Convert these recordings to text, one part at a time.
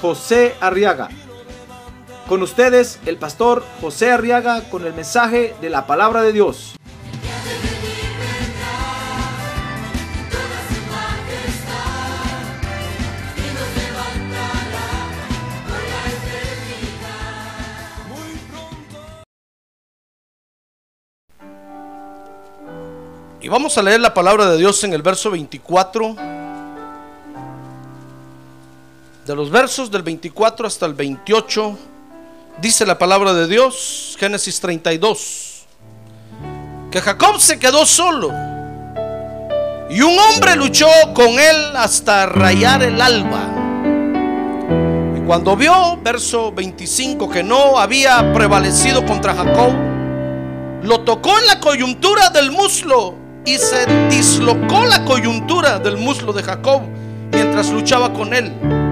José Arriaga. Con ustedes, el pastor José Arriaga con el mensaje de la palabra de Dios. Y vamos a leer la palabra de Dios en el verso 24. De los versos del 24 hasta el 28, dice la palabra de Dios, Génesis 32, que Jacob se quedó solo y un hombre luchó con él hasta rayar el alba. Y cuando vio, verso 25, que no había prevalecido contra Jacob, lo tocó en la coyuntura del muslo y se dislocó la coyuntura del muslo de Jacob mientras luchaba con él.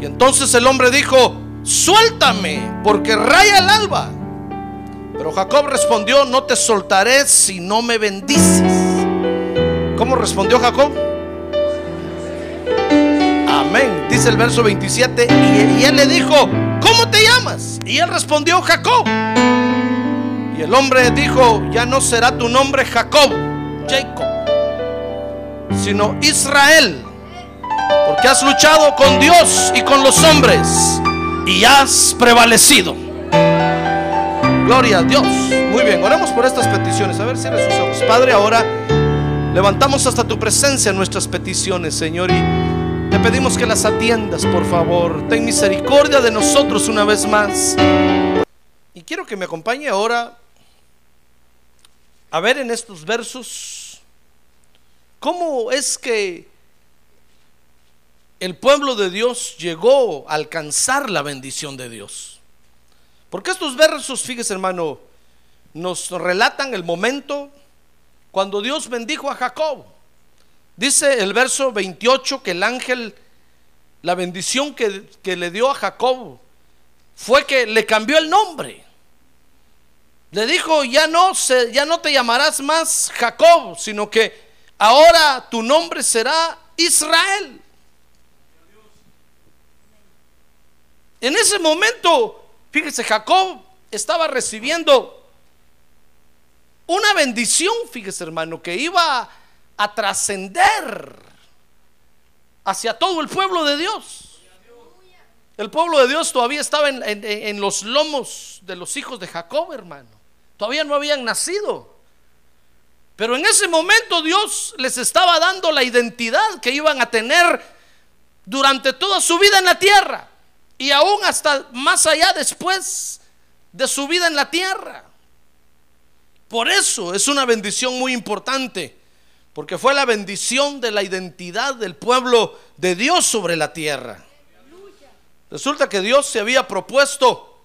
Y entonces el hombre dijo, suéltame, porque raya el alba. Pero Jacob respondió, no te soltaré si no me bendices. ¿Cómo respondió Jacob? Amén. Dice el verso 27. Y, él le dijo, ¿cómo te llamas? Y él respondió, Jacob. Y el hombre dijo, ya no será tu nombre Jacob, Jacob, sino Israel, porque has luchado con Dios y con los hombres y has prevalecido. Gloria a Dios. Muy bien, oremos por estas peticiones. A ver, si sus ojos. Padre, ahora levantamos hasta tu presencia nuestras peticiones, Señor, y te pedimos que las atiendas, por favor. Ten misericordia de nosotros una vez más. Y quiero que me acompañe ahora a ver en estos versos cómo es que el pueblo de Dios llegó a alcanzar la bendición de Dios. Porque estos versos, fíjese hermano, nos relatan el momento cuando Dios bendijo a Jacob. Dice el verso 28 que el ángel, la bendición que, que le dio a Jacob fue que le cambió el nombre. Le dijo, ya no, se, ya no te llamarás más Jacob, sino que ahora tu nombre será Israel. En ese momento, fíjese, Jacob estaba recibiendo una bendición, fíjese hermano, que iba a trascender hacia todo el pueblo de Dios. El pueblo de Dios todavía estaba en, en, los lomos de los hijos de Jacob, hermano. Todavía no habían nacido. Pero en ese momento Dios les estaba dando la identidad que iban a tener durante toda su vida en la tierra. Y aún hasta más allá después de su vida en la tierra. Por eso es una bendición muy importante. Porque fue la bendición de la identidad del pueblo de Dios sobre la tierra. Resulta que Dios se había propuesto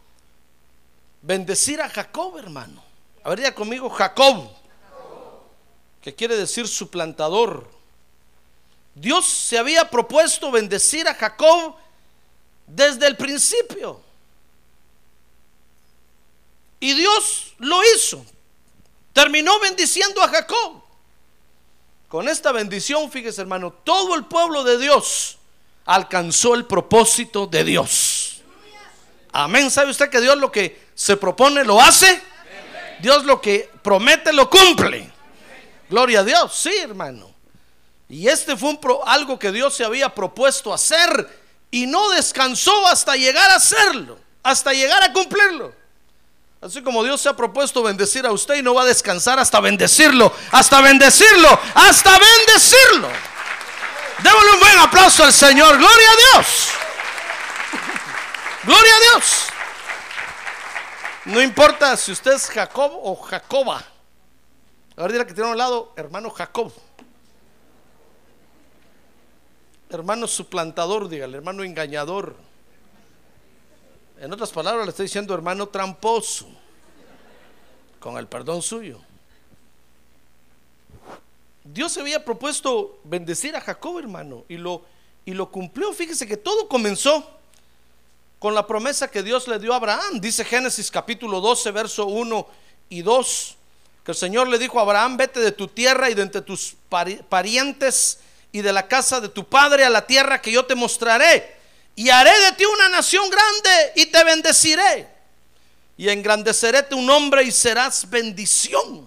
bendecir a Jacob, hermano. A ver, ya conmigo, Jacob, que quiere decir suplantador. Dios se había propuesto bendecir a Jacob desde el principio. Y Dios lo hizo. Terminó bendiciendo a Jacob. Con esta bendición, fíjese hermano, todo el pueblo de Dios alcanzó el propósito de Dios. Amén. ¿Sabe usted que Dios lo que se propone lo hace? Dios lo que promete lo cumple. Gloria a Dios, sí, hermano. Y este fue un pro, algo que Dios se había propuesto hacer y no descansó hasta llegar a hacerlo, hasta llegar a cumplirlo. Así como Dios se ha propuesto bendecir a usted y no va a descansar hasta bendecirlo, hasta bendecirlo, hasta bendecirlo. Démosle un buen aplauso al Señor. Gloria a Dios. Gloria a Dios. No importa si usted es Jacob o Jacoba. Ahora dirá que tiene a un lado, hermano Jacob. Hermano suplantador, dígale, hermano engañador. En otras palabras, le estoy diciendo hermano tramposo, con el perdón suyo. Dios se había propuesto bendecir a Jacob, hermano, y lo, y lo cumplió. Fíjese que todo comenzó con la promesa que Dios le dio a Abraham. Dice Génesis capítulo 12, verso 1 y 2, que el Señor le dijo a Abraham, vete de tu tierra y de entre tus parientes y de la casa de tu padre a la tierra que yo te mostraré. Y haré de ti una nación grande y te bendeciré. Y engrandeceré tu nombre y serás bendición.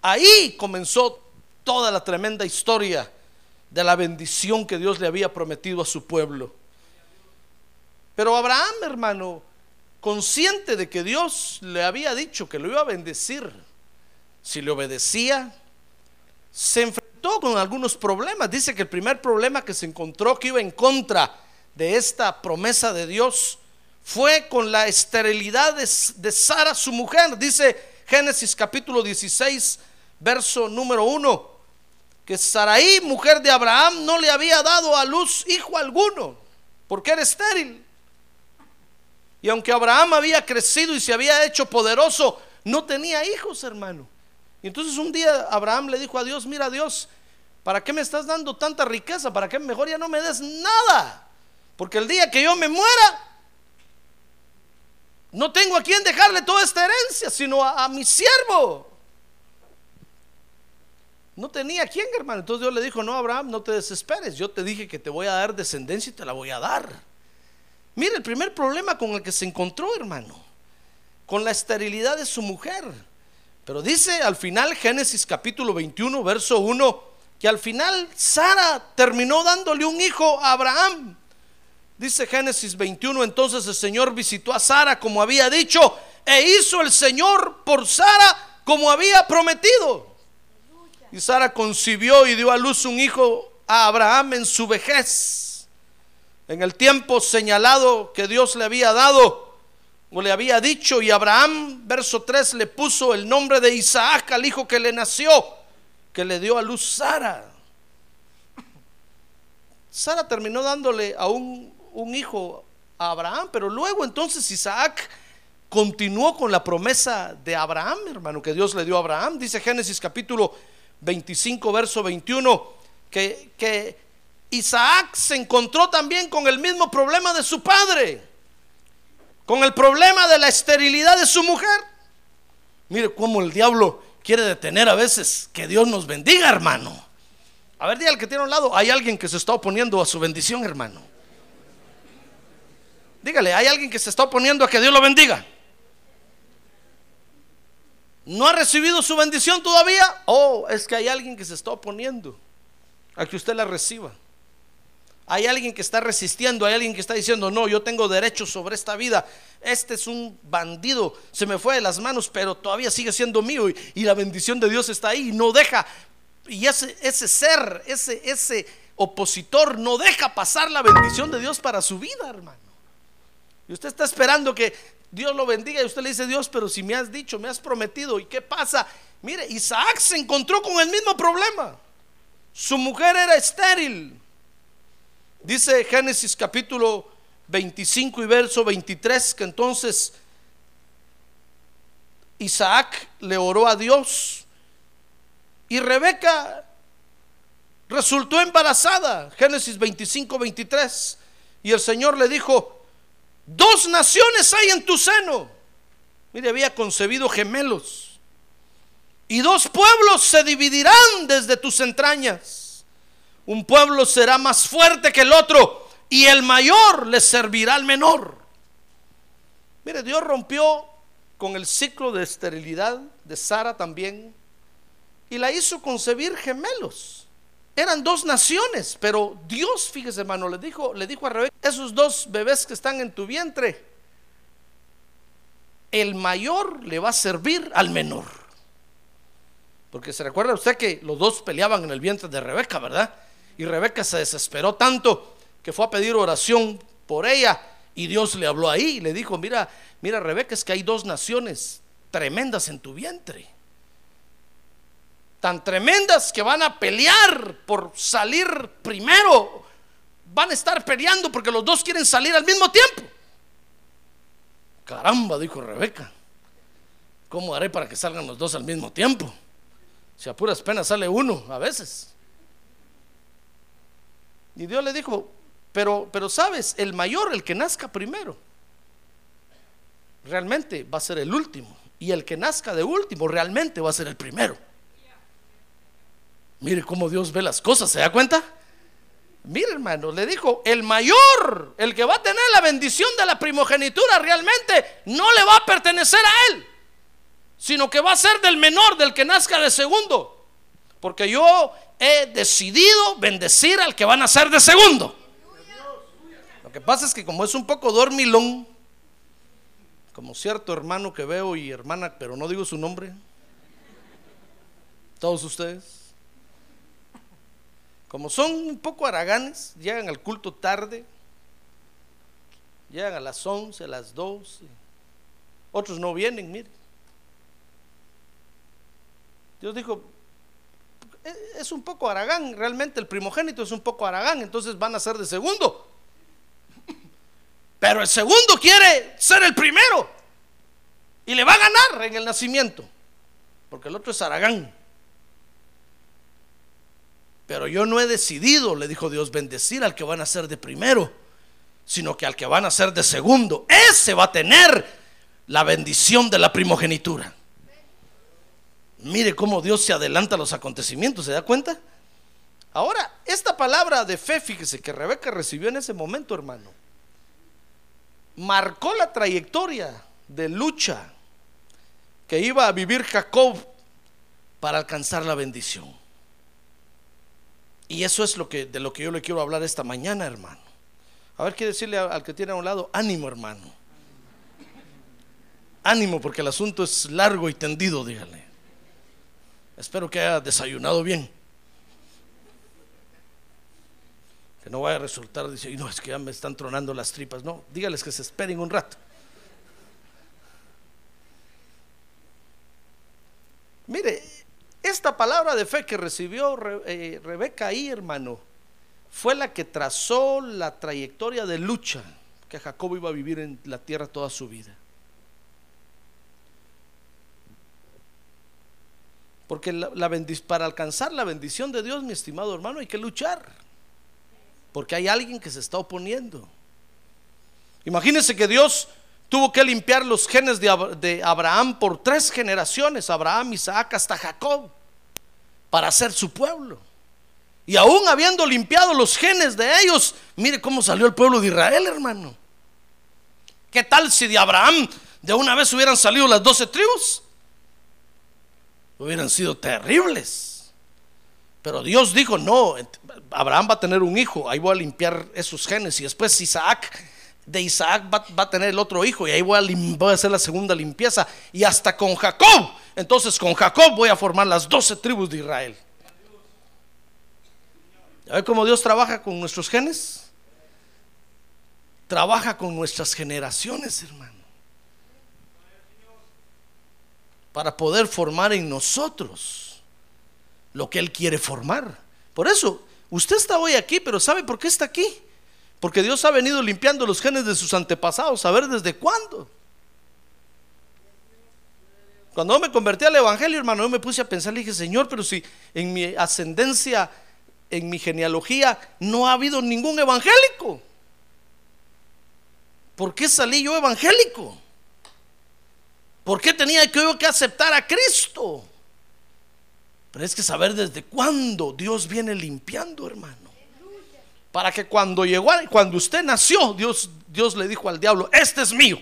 Ahí comenzó toda la tremenda historia de la bendición que Dios le había prometido a su pueblo. Pero Abraham, hermano, consciente de que Dios le había dicho que lo iba a bendecir, si le obedecía, se enfrentó con algunos problemas. Dice que el primer problema que se encontró que iba en contra de esta promesa de Dios fue con la esterilidad de, Sara, su mujer. Dice Génesis capítulo 16, verso número 1 que Saraí, mujer de Abraham, no le había dado a luz hijo alguno, porque era estéril. Y aunque Abraham había crecido y se había hecho poderoso, no tenía hijos, hermano. Y entonces un día Abraham le dijo a Dios, mira Dios, ¿para qué me estás dando tanta riqueza? ¿Para qué mejor ya no me des nada? Porque el día que yo me muera, no tengo a quien dejarle toda esta herencia, sino a, a mi siervo. No tenía quien, hermano. Entonces Dios le dijo, no, Abraham, no te desesperes. Yo te dije que te voy a dar descendencia y te la voy a dar. Mire el primer problema con el que se encontró, hermano. Con la esterilidad de su mujer. Pero dice al final Génesis capítulo 21, verso 1, que al final Sara terminó dándole un hijo a Abraham. Dice Génesis 21, entonces el Señor visitó a Sara como había dicho, e hizo el Señor por Sara como había prometido. Y Sara concibió y dio a luz un hijo a Abraham en su vejez, en el tiempo señalado que Dios le había dado o le había dicho. Y Abraham, verso 3, le puso el nombre de Isaac al hijo que le nació, que le dio a luz Sara. Sara terminó dándole a un, un hijo a Abraham, pero luego entonces Isaac continuó con la promesa de Abraham, hermano, que Dios le dio a Abraham. Dice Génesis capítulo 25, verso 21, que, que Isaac se encontró también con el mismo problema de su padre, con el problema de la esterilidad de su mujer. Mire cómo el diablo quiere detener a veces que Dios nos bendiga, hermano. A ver, dígale al que tiene a un lado, hay alguien que se está oponiendo a su bendición, hermano. Dígale, hay alguien que se está oponiendo a que Dios lo bendiga no ha recibido su bendición todavía, oh, es que hay alguien que se está oponiendo a que usted la reciba. Hay alguien que está resistiendo, hay alguien que está diciendo, no, yo tengo derecho sobre esta vida. Este es un bandido, se me fue de las manos, pero todavía sigue siendo mío y, la bendición de Dios está ahí. No deja, y ese, ese ser, ese, ese opositor no deja pasar la bendición de Dios para su vida, hermano. Y usted está esperando que Dios lo bendiga. Y usted le dice, Dios, pero si me has dicho, me has prometido, ¿y qué pasa? Mire, Isaac se encontró con el mismo problema. Su mujer era estéril. Dice Génesis capítulo 25 y verso 23 que entonces Isaac le oró a Dios y Rebeca resultó embarazada. Génesis 25, 23. Y el Señor le dijo, Dos naciones hay en tu seno. Mire, había concebido gemelos. Y dos pueblos se dividirán desde tus entrañas. Un pueblo será más fuerte que el otro y el mayor le servirá al menor. Mire, Dios rompió con el ciclo de esterilidad de Sara también y la hizo concebir gemelos eran dos naciones, pero Dios, fíjese hermano, le dijo, le dijo a Rebeca, esos dos bebés que están en tu vientre, el mayor le va a servir al menor. Porque se recuerda usted que los dos peleaban en el vientre de Rebeca, ¿verdad? Y Rebeca se desesperó tanto que fue a pedir oración por ella y Dios le habló ahí y le dijo, mira, mira Rebeca, es que hay dos naciones tremendas en tu vientre tan tremendas que van a pelear por salir primero. Van a estar peleando porque los dos quieren salir al mismo tiempo. Caramba, dijo Rebeca. ¿Cómo haré para que salgan los dos al mismo tiempo? Si a puras penas sale uno a veces. Y Dios le dijo, pero, pero sabes, el mayor, el que nazca primero, realmente va a ser el último. Y el que nazca de último, realmente va a ser el primero. Mire cómo Dios ve las cosas, ¿se da cuenta? Mire hermano, le dijo, el mayor, el que va a tener la bendición de la primogenitura, realmente no le va a pertenecer a él, sino que va a ser del menor, del que nazca de segundo. Porque yo he decidido bendecir al que van a ser de segundo. Lo que pasa es que como es un poco dormilón, como cierto hermano que veo y hermana, pero no digo su nombre, todos ustedes, como son un poco haraganes, llegan al culto tarde, llegan a las 11, a las 12, otros no vienen, mire. Dios dijo, "E- es un poco aragán, realmente el primogénito es un poco aragán, entonces van a ser de segundo. Pero el segundo quiere ser el primero y le va a ganar en el nacimiento, porque el otro es aragán. Pero yo no he decidido, le dijo Dios, bendecir al que van a ser de primero, sino que al que van a ser de segundo. Ese va a tener la bendición de la primogenitura. Mire cómo Dios se adelanta a los acontecimientos, ¿se da cuenta? Ahora, esta palabra de fe, fíjese que Rebeca recibió en ese momento, hermano, marcó la trayectoria de lucha que iba a vivir Jacob para alcanzar la bendición. Y eso es lo que, de lo que yo le quiero hablar esta mañana, hermano. A ver, qué decirle al que tiene a un lado, ánimo, hermano. Ánimo, porque el asunto es largo y tendido, dígale. Espero que haya desayunado bien. Que no vaya a resultar, dice, "Ay, no, es que ya me están tronando las tripas. No, dígales que se esperen un rato. Mire, esta palabra de fe que recibió Re- eh, Rebeca ahí, hermano, fue la que trazó la trayectoria de lucha que Jacob iba a vivir en la tierra toda su vida. Porque la, para alcanzar la bendición de Dios, mi estimado hermano, hay que luchar. Porque hay alguien que se está oponiendo. Imagínense que Dios tuvo que limpiar los genes de, de Abraham por tres generaciones, Abraham, Isaac, hasta Jacob, para ser su pueblo. Y aún habiendo limpiado los genes de ellos, mire cómo salió el pueblo de Israel, hermano. ¿Qué tal si de Abraham de una vez hubieran salido las doce tribus? Hubieran sido terribles. Pero Dios dijo, no, Abraham va a tener un hijo, ahí voy a limpiar esos genes. Y después Isaac, de Isaac va, a tener el otro hijo y ahí voy a, voy a hacer la segunda limpieza. Y hasta con Jacob, entonces con Jacob voy a formar las doce tribus de Israel. ¿Ya ve cómo Dios trabaja con nuestros genes? Trabaja con nuestras generaciones, hermano. Para poder formar en nosotros lo que Él quiere formar. Por eso, usted está hoy aquí, pero ¿sabe por qué está aquí? Porque Dios ha venido limpiando los genes de sus antepasados, a ver desde cuándo. Cuando yo me convertí al Evangelio, hermano, yo me puse a pensar, le dije, Señor, pero si en mi ascendencia, en mi genealogía, no ha habido ningún evangélico. ¿Por qué salí yo evangélico? ¿Por qué tenía que yo que aceptar a Cristo? Pero es que saber desde cuándo Dios viene limpiando, hermano. Para que cuando llegó, cuando usted nació, Dios, Dios le dijo al diablo, este es mío.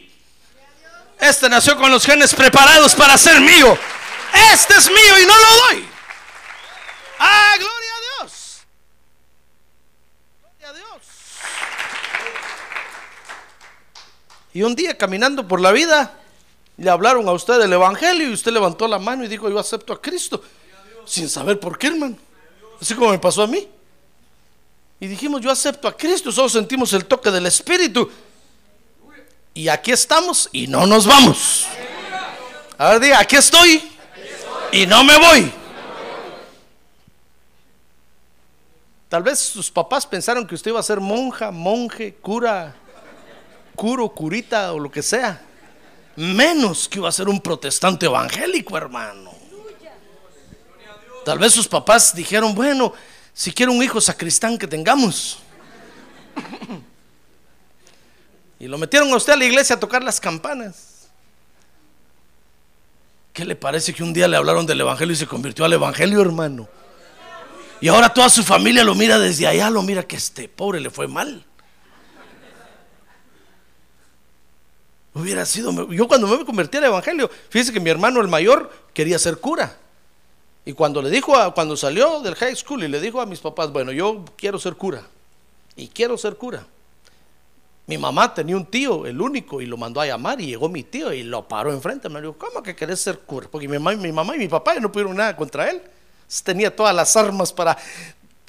Este nació con los genes preparados para ser mío. Este es mío y no lo doy. Ah, gloria a Dios. Gloria a Dios. Y un día caminando por la vida, le hablaron a usted del Evangelio y usted levantó la mano y dijo, yo acepto a Cristo. Sin saber por qué, hermano. Así como me pasó a mí. Y dijimos, yo acepto a Cristo, solo sentimos el toque del Espíritu. Y aquí estamos y no nos vamos. A ver, diga, aquí estoy y no me voy. Tal vez sus papás pensaron que usted iba a ser monja, monje, cura, curo, curita o lo que sea. Menos que iba a ser un protestante evangélico, hermano. Tal vez sus papás dijeron, bueno, si quiere un hijo sacristán que tengamos. Y lo metieron a usted a la iglesia a tocar las campanas. ¿Qué le parece que un día le hablaron del evangelio y se convirtió al evangelio, hermano? Y ahora toda su familia lo mira desde allá, lo mira que este pobre le fue mal. Hubiera sido, yo cuando me convertí al evangelio, fíjese que mi hermano el mayor quería ser cura. Y cuando le dijo a, cuando salió del high school y le dijo a mis papás, bueno, yo quiero ser cura. Y quiero ser cura. Mi mamá tenía un tío, el único, y lo mandó a llamar y llegó mi tío y lo paró enfrente. Me dijo, ¿cómo que querés ser cura? Porque mi mamá, mi mamá y mi papá no pudieron nada contra él. Tenía todas las armas para,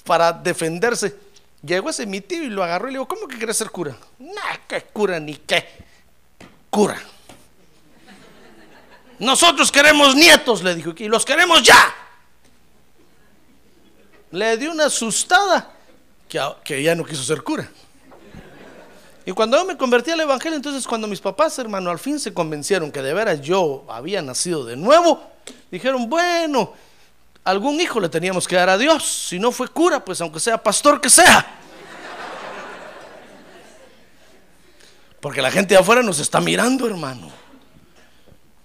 para defenderse. Llegó ese mi tío y lo agarró y le dijo, ¿cómo que querés ser cura? Nah, qué cura ni qué. Cura. Nosotros queremos nietos, le dijo, y los queremos ya. Le dio una asustada que, que ya no quiso ser cura. Y cuando yo me convertí al Evangelio, entonces cuando mis papás, hermano, al fin se convencieron que de veras yo había nacido de nuevo, dijeron, bueno, algún hijo le teníamos que dar a Dios. Si no fue cura, pues aunque sea pastor que sea. Porque la gente de afuera nos está mirando, hermano.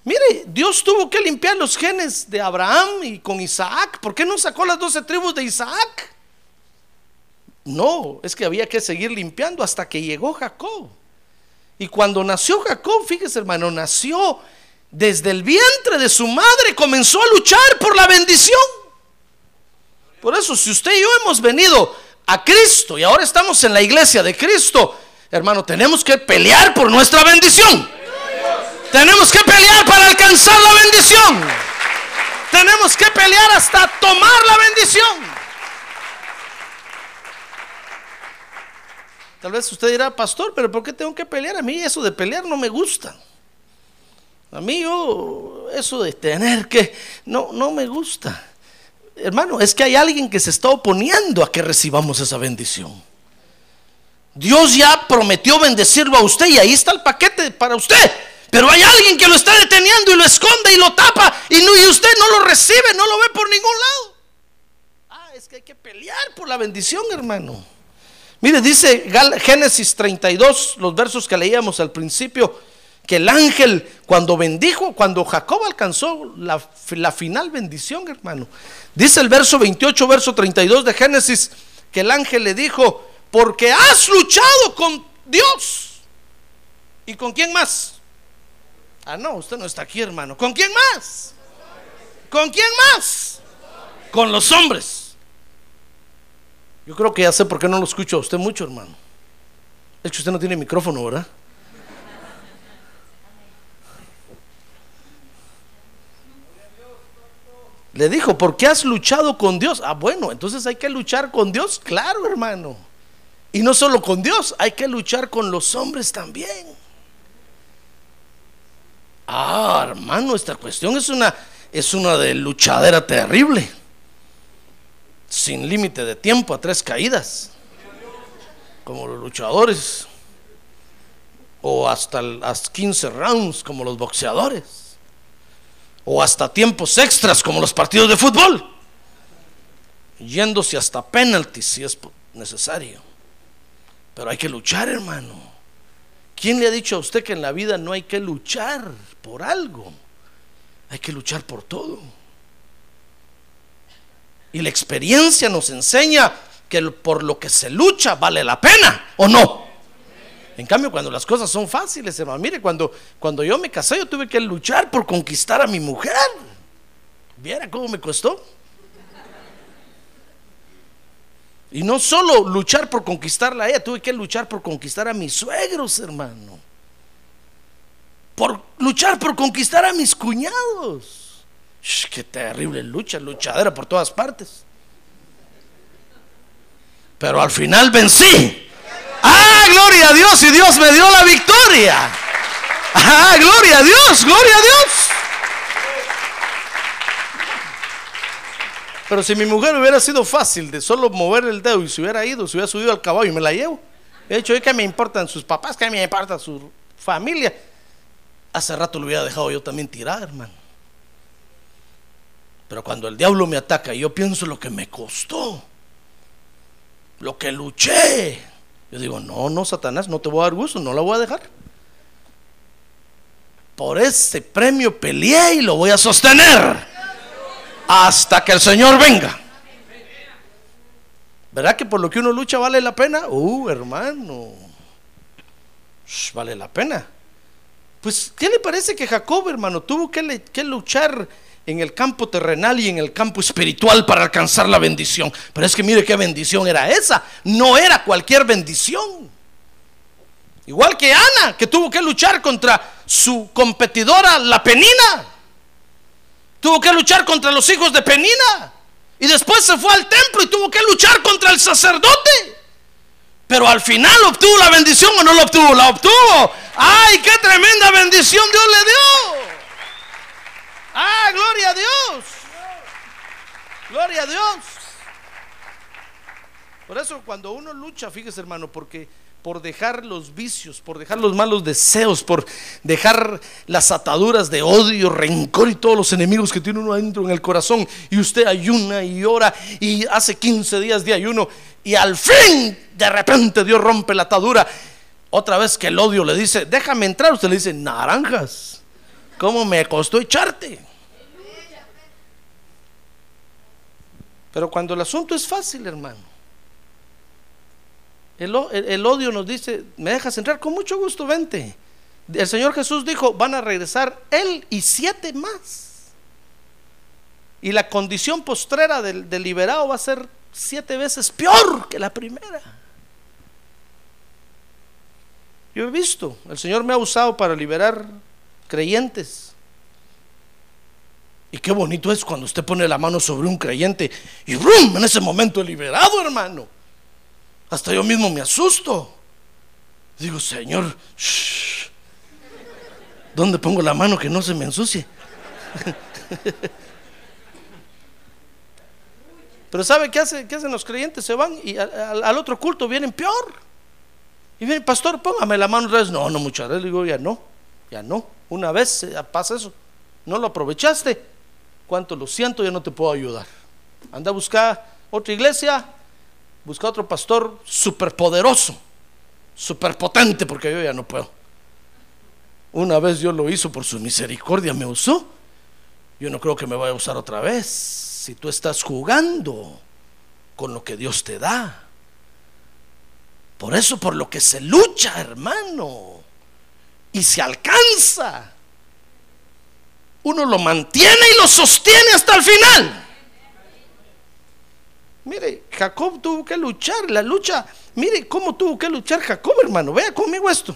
Mire, Dios tuvo que limpiar los genes de Abraham y con Isaac. ¿Por qué no sacó las doce tribus de Isaac? No, es que había que seguir limpiando hasta que llegó Jacob. Y cuando nació Jacob, fíjese hermano, nació desde el vientre de su madre, comenzó a luchar por la bendición. Por eso, si usted y yo hemos venido a Cristo y ahora estamos en la iglesia de Cristo, hermano, tenemos que pelear por nuestra bendición. Tenemos que pelear para alcanzar la bendición. Tenemos que pelear hasta tomar la bendición. Tal vez usted dirá, pastor, pero ¿por qué tengo que pelear? A mí eso de pelear no me gusta. A mí yo, eso de tener que, no, no me gusta. Hermano, es que hay alguien que se está oponiendo a que recibamos esa bendición. Dios ya prometió bendecirlo a usted y ahí está el paquete para usted. Pero hay alguien que lo está deteniendo y lo esconde y lo tapa y, no, usted no lo recibe, no lo ve por ningún lado. Ah, es que hay que pelear por la bendición, hermano. Mire, dice Génesis 32, los versos que leíamos al principio, que el ángel cuando bendijo, cuando Jacob alcanzó la, final bendición, hermano. Dice el verso 28, verso 32 de Génesis, que el ángel le dijo, porque has luchado con Dios. ¿Y con quién más? Ah, no, usted no está aquí, hermano. ¿Con quién más? ¿Con quién más? Con los hombres. Yo creo que ya sé por qué no lo escucho a usted mucho, hermano. Es que usted no tiene micrófono, ¿verdad? Le dijo, ¿por qué has luchado con Dios? Ah, bueno, entonces hay que luchar con Dios, claro, hermano. Y no solo con Dios, hay que luchar con los hombres también. Ah, hermano, esta cuestión es una es una de luchadera terrible. Sin límite de tiempo a tres caídas, como los luchadores, o hasta las 15 rounds como los boxeadores, o hasta tiempos extras como los partidos de fútbol, yéndose hasta penalties si es necesario. Pero hay que luchar, hermano. ¿Quién le ha dicho a usted que en la vida no hay que luchar por algo? Hay que luchar por todo. Y la experiencia nos enseña que por lo que se lucha vale la pena o no. En cambio, cuando las cosas son fáciles, hermano, mire, cuando, cuando yo me casé, yo tuve que luchar por conquistar a mi mujer. ¿Viera cómo me costó? Y no solo luchar por conquistarla a ella, tuve que luchar por conquistar a mis suegros, hermano. Por luchar por conquistar a mis cuñados qué terrible lucha, luchadera por todas partes. Pero al final vencí. Ah, gloria a Dios y Dios me dio la victoria. Ah, gloria a Dios, gloria a Dios. Pero si mi mujer hubiera sido fácil de solo mover el dedo y se hubiera ido, se hubiera subido al caballo y me la llevo. De hecho, ¿qué me importan sus papás? ¿Qué me importa su familia? hace rato lo hubiera dejado yo también tirar, hermano. Pero cuando el diablo me ataca, yo pienso lo que me costó, lo que luché. Yo digo, no, no, Satanás, no te voy a dar gusto, no la voy a dejar. Por ese premio peleé y lo voy a sostener hasta que el Señor venga. ¿Verdad que por lo que uno lucha vale la pena? Uh, hermano, vale la pena. Pues, ¿qué le parece que Jacob, hermano, tuvo que, que, luchar en el campo terrenal y en el campo espiritual para alcanzar la bendición? Pero es que mire qué bendición era esa. No era cualquier bendición. Igual que Ana, que tuvo que luchar contra su competidora, la Penina. Tuvo que luchar contra los hijos de Penina. Y después se fue al templo y tuvo que luchar contra el sacerdote. Pero al final obtuvo la bendición o no la obtuvo, la obtuvo. ¡Ay, qué tremenda bendición Dios le dio! ¡Ah, gloria a Dios! Gloria a Dios. Por eso cuando uno lucha, fíjese hermano, porque por dejar los vicios, por dejar los malos deseos, por dejar las ataduras de odio, rencor y todos los enemigos que tiene uno adentro en el corazón. Y usted ayuna y ora y hace 15 días de ayuno y al fin de repente Dios rompe la atadura. Otra vez que el odio le dice, déjame entrar, usted le dice, naranjas, ¿cómo me costó echarte? Pero cuando el asunto es fácil, hermano el, odio nos dice, ¿me dejas entrar? Con mucho gusto, vente. El Señor Jesús dijo, van a regresar Él y siete más. Y la condición postrera del, liberado va a ser siete veces peor que la primera. Yo he visto, el Señor me ha usado para liberar creyentes. Y qué bonito es cuando usted pone la mano sobre un creyente y ¡brum! en ese momento liberado, hermano. Hasta yo mismo me asusto. Digo, Señor, ¿dónde pongo la mano que no se me ensucie? Pero ¿sabe qué, hace, qué hacen los creyentes? Se van y al, otro culto vienen peor. Y viene, pastor, póngame la mano otra vez. No, no, muchas veces. Digo, ya no, ya no. Una vez pasa eso. No lo aprovechaste. Cuánto lo siento, ya no te puedo ayudar. Anda a buscar otra iglesia, busca otro pastor superpoderoso, superpotente, porque yo ya no puedo. Una vez Dios lo hizo por su misericordia, me usó. Yo no creo que me vaya a usar otra vez. Si tú estás jugando con lo que Dios te da. Por eso, por lo que se lucha, hermano. Y se alcanza. Uno lo mantiene y lo sostiene hasta el final. Mire, Jacob tuvo que luchar, la lucha, mire cómo tuvo que luchar Jacob, hermano, vea conmigo esto.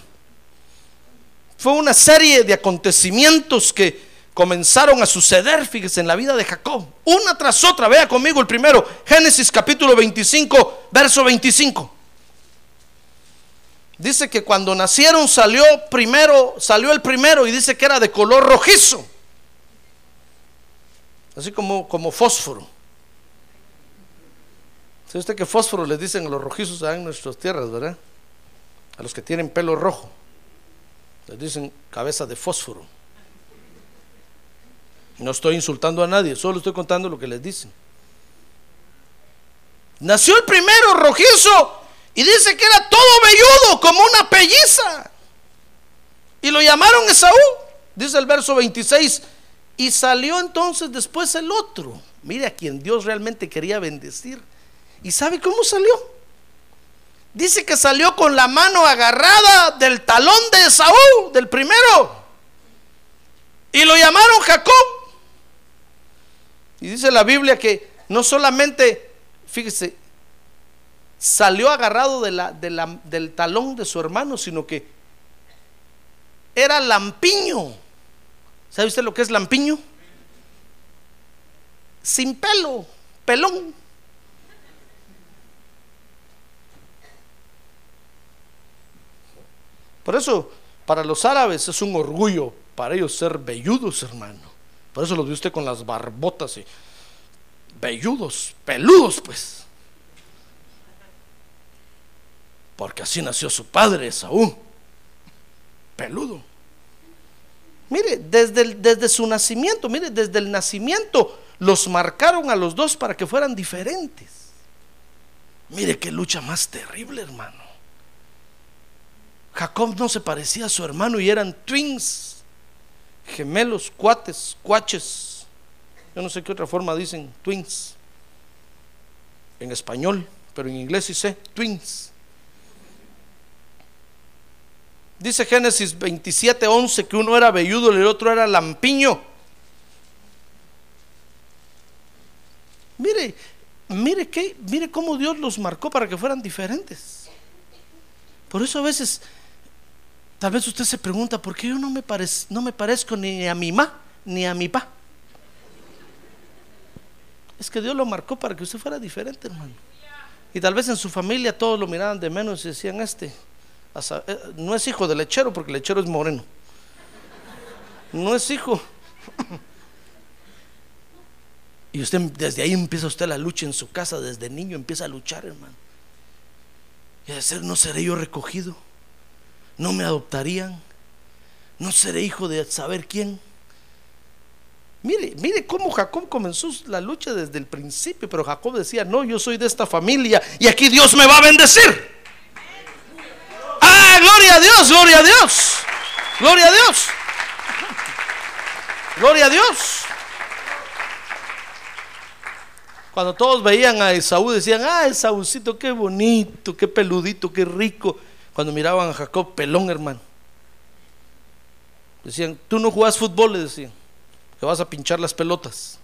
Fue una serie de acontecimientos que comenzaron a suceder, fíjese, en la vida de Jacob, una tras otra, vea conmigo el primero, Génesis capítulo 25, verso 25. Dice que cuando nacieron salió primero, salió el primero y dice que era de color rojizo, así como, como fósforo. ¿Sabe usted que fósforo les dicen a los rojizos en nuestras tierras, verdad? A los que tienen pelo rojo. Les dicen cabeza de fósforo. No estoy insultando a nadie, solo estoy contando lo que les dicen. Nació el primero rojizo y dice que era todo velludo, como una pelliza. Y lo llamaron Esaú, dice el verso 26. Y salió entonces después el otro. Mire a quien Dios realmente quería bendecir ¿Y sabe cómo salió? Dice que salió con la mano agarrada del talón de Saúl, del primero. Y lo llamaron Jacob. Y dice la Biblia que no solamente, fíjese, salió agarrado del talón de su hermano, sino que era lampiño. ¿Sabe usted lo que es lampiño? Sin pelo, pelón. Por eso, para los árabes es un orgullo para ellos ser velludos, hermano. Por eso los ve usted con las barbotas y velludos, peludos, pues. Porque así nació su padre, Saúl, peludo. Mire, desde, desde su nacimiento, mire, desde el nacimiento los marcaron a los dos para que fueran diferentes. Mire qué lucha más terrible, hermano. Jacob no se parecía a su hermano y eran twins, gemelos, cuates, cuaches. Yo no sé qué otra forma dicen twins en español, pero en inglés sí sé twins. Dice Génesis 27, 11 que uno era velludo y el otro era lampiño. Mire, mire que, mire cómo Dios los marcó para que fueran diferentes. Por eso a veces, tal vez usted se pregunta, ¿por qué yo no me, no me parezco ni a mi ma ni a mi pa? Es que Dios lo marcó para que usted fuera diferente, hermano. Y tal vez en su familia todos lo miraban de menos y decían, este, eh, no es hijo de lechero porque el lechero es moreno. No es hijo. Y usted desde ahí empieza usted la lucha en su casa, desde niño empieza a luchar, hermano. Y a decir, no seré yo recogido, no me adoptarían, no seré hijo de saber quién. Mire, mire cómo Jacob comenzó la lucha desde el principio, pero Jacob decía, no, yo soy de esta familia y aquí Dios me va a bendecir. Ah, gloria a Dios, gloria a Dios, gloria a Dios, gloria a Dios. Cuando todos veían a Esaú decían, ah, Esaúcito, qué bonito, qué peludito, qué rico. Cuando miraban a Jacob, pelón, hermano. Decían, tú no jugás fútbol, le decían, que vas a pinchar las pelotas.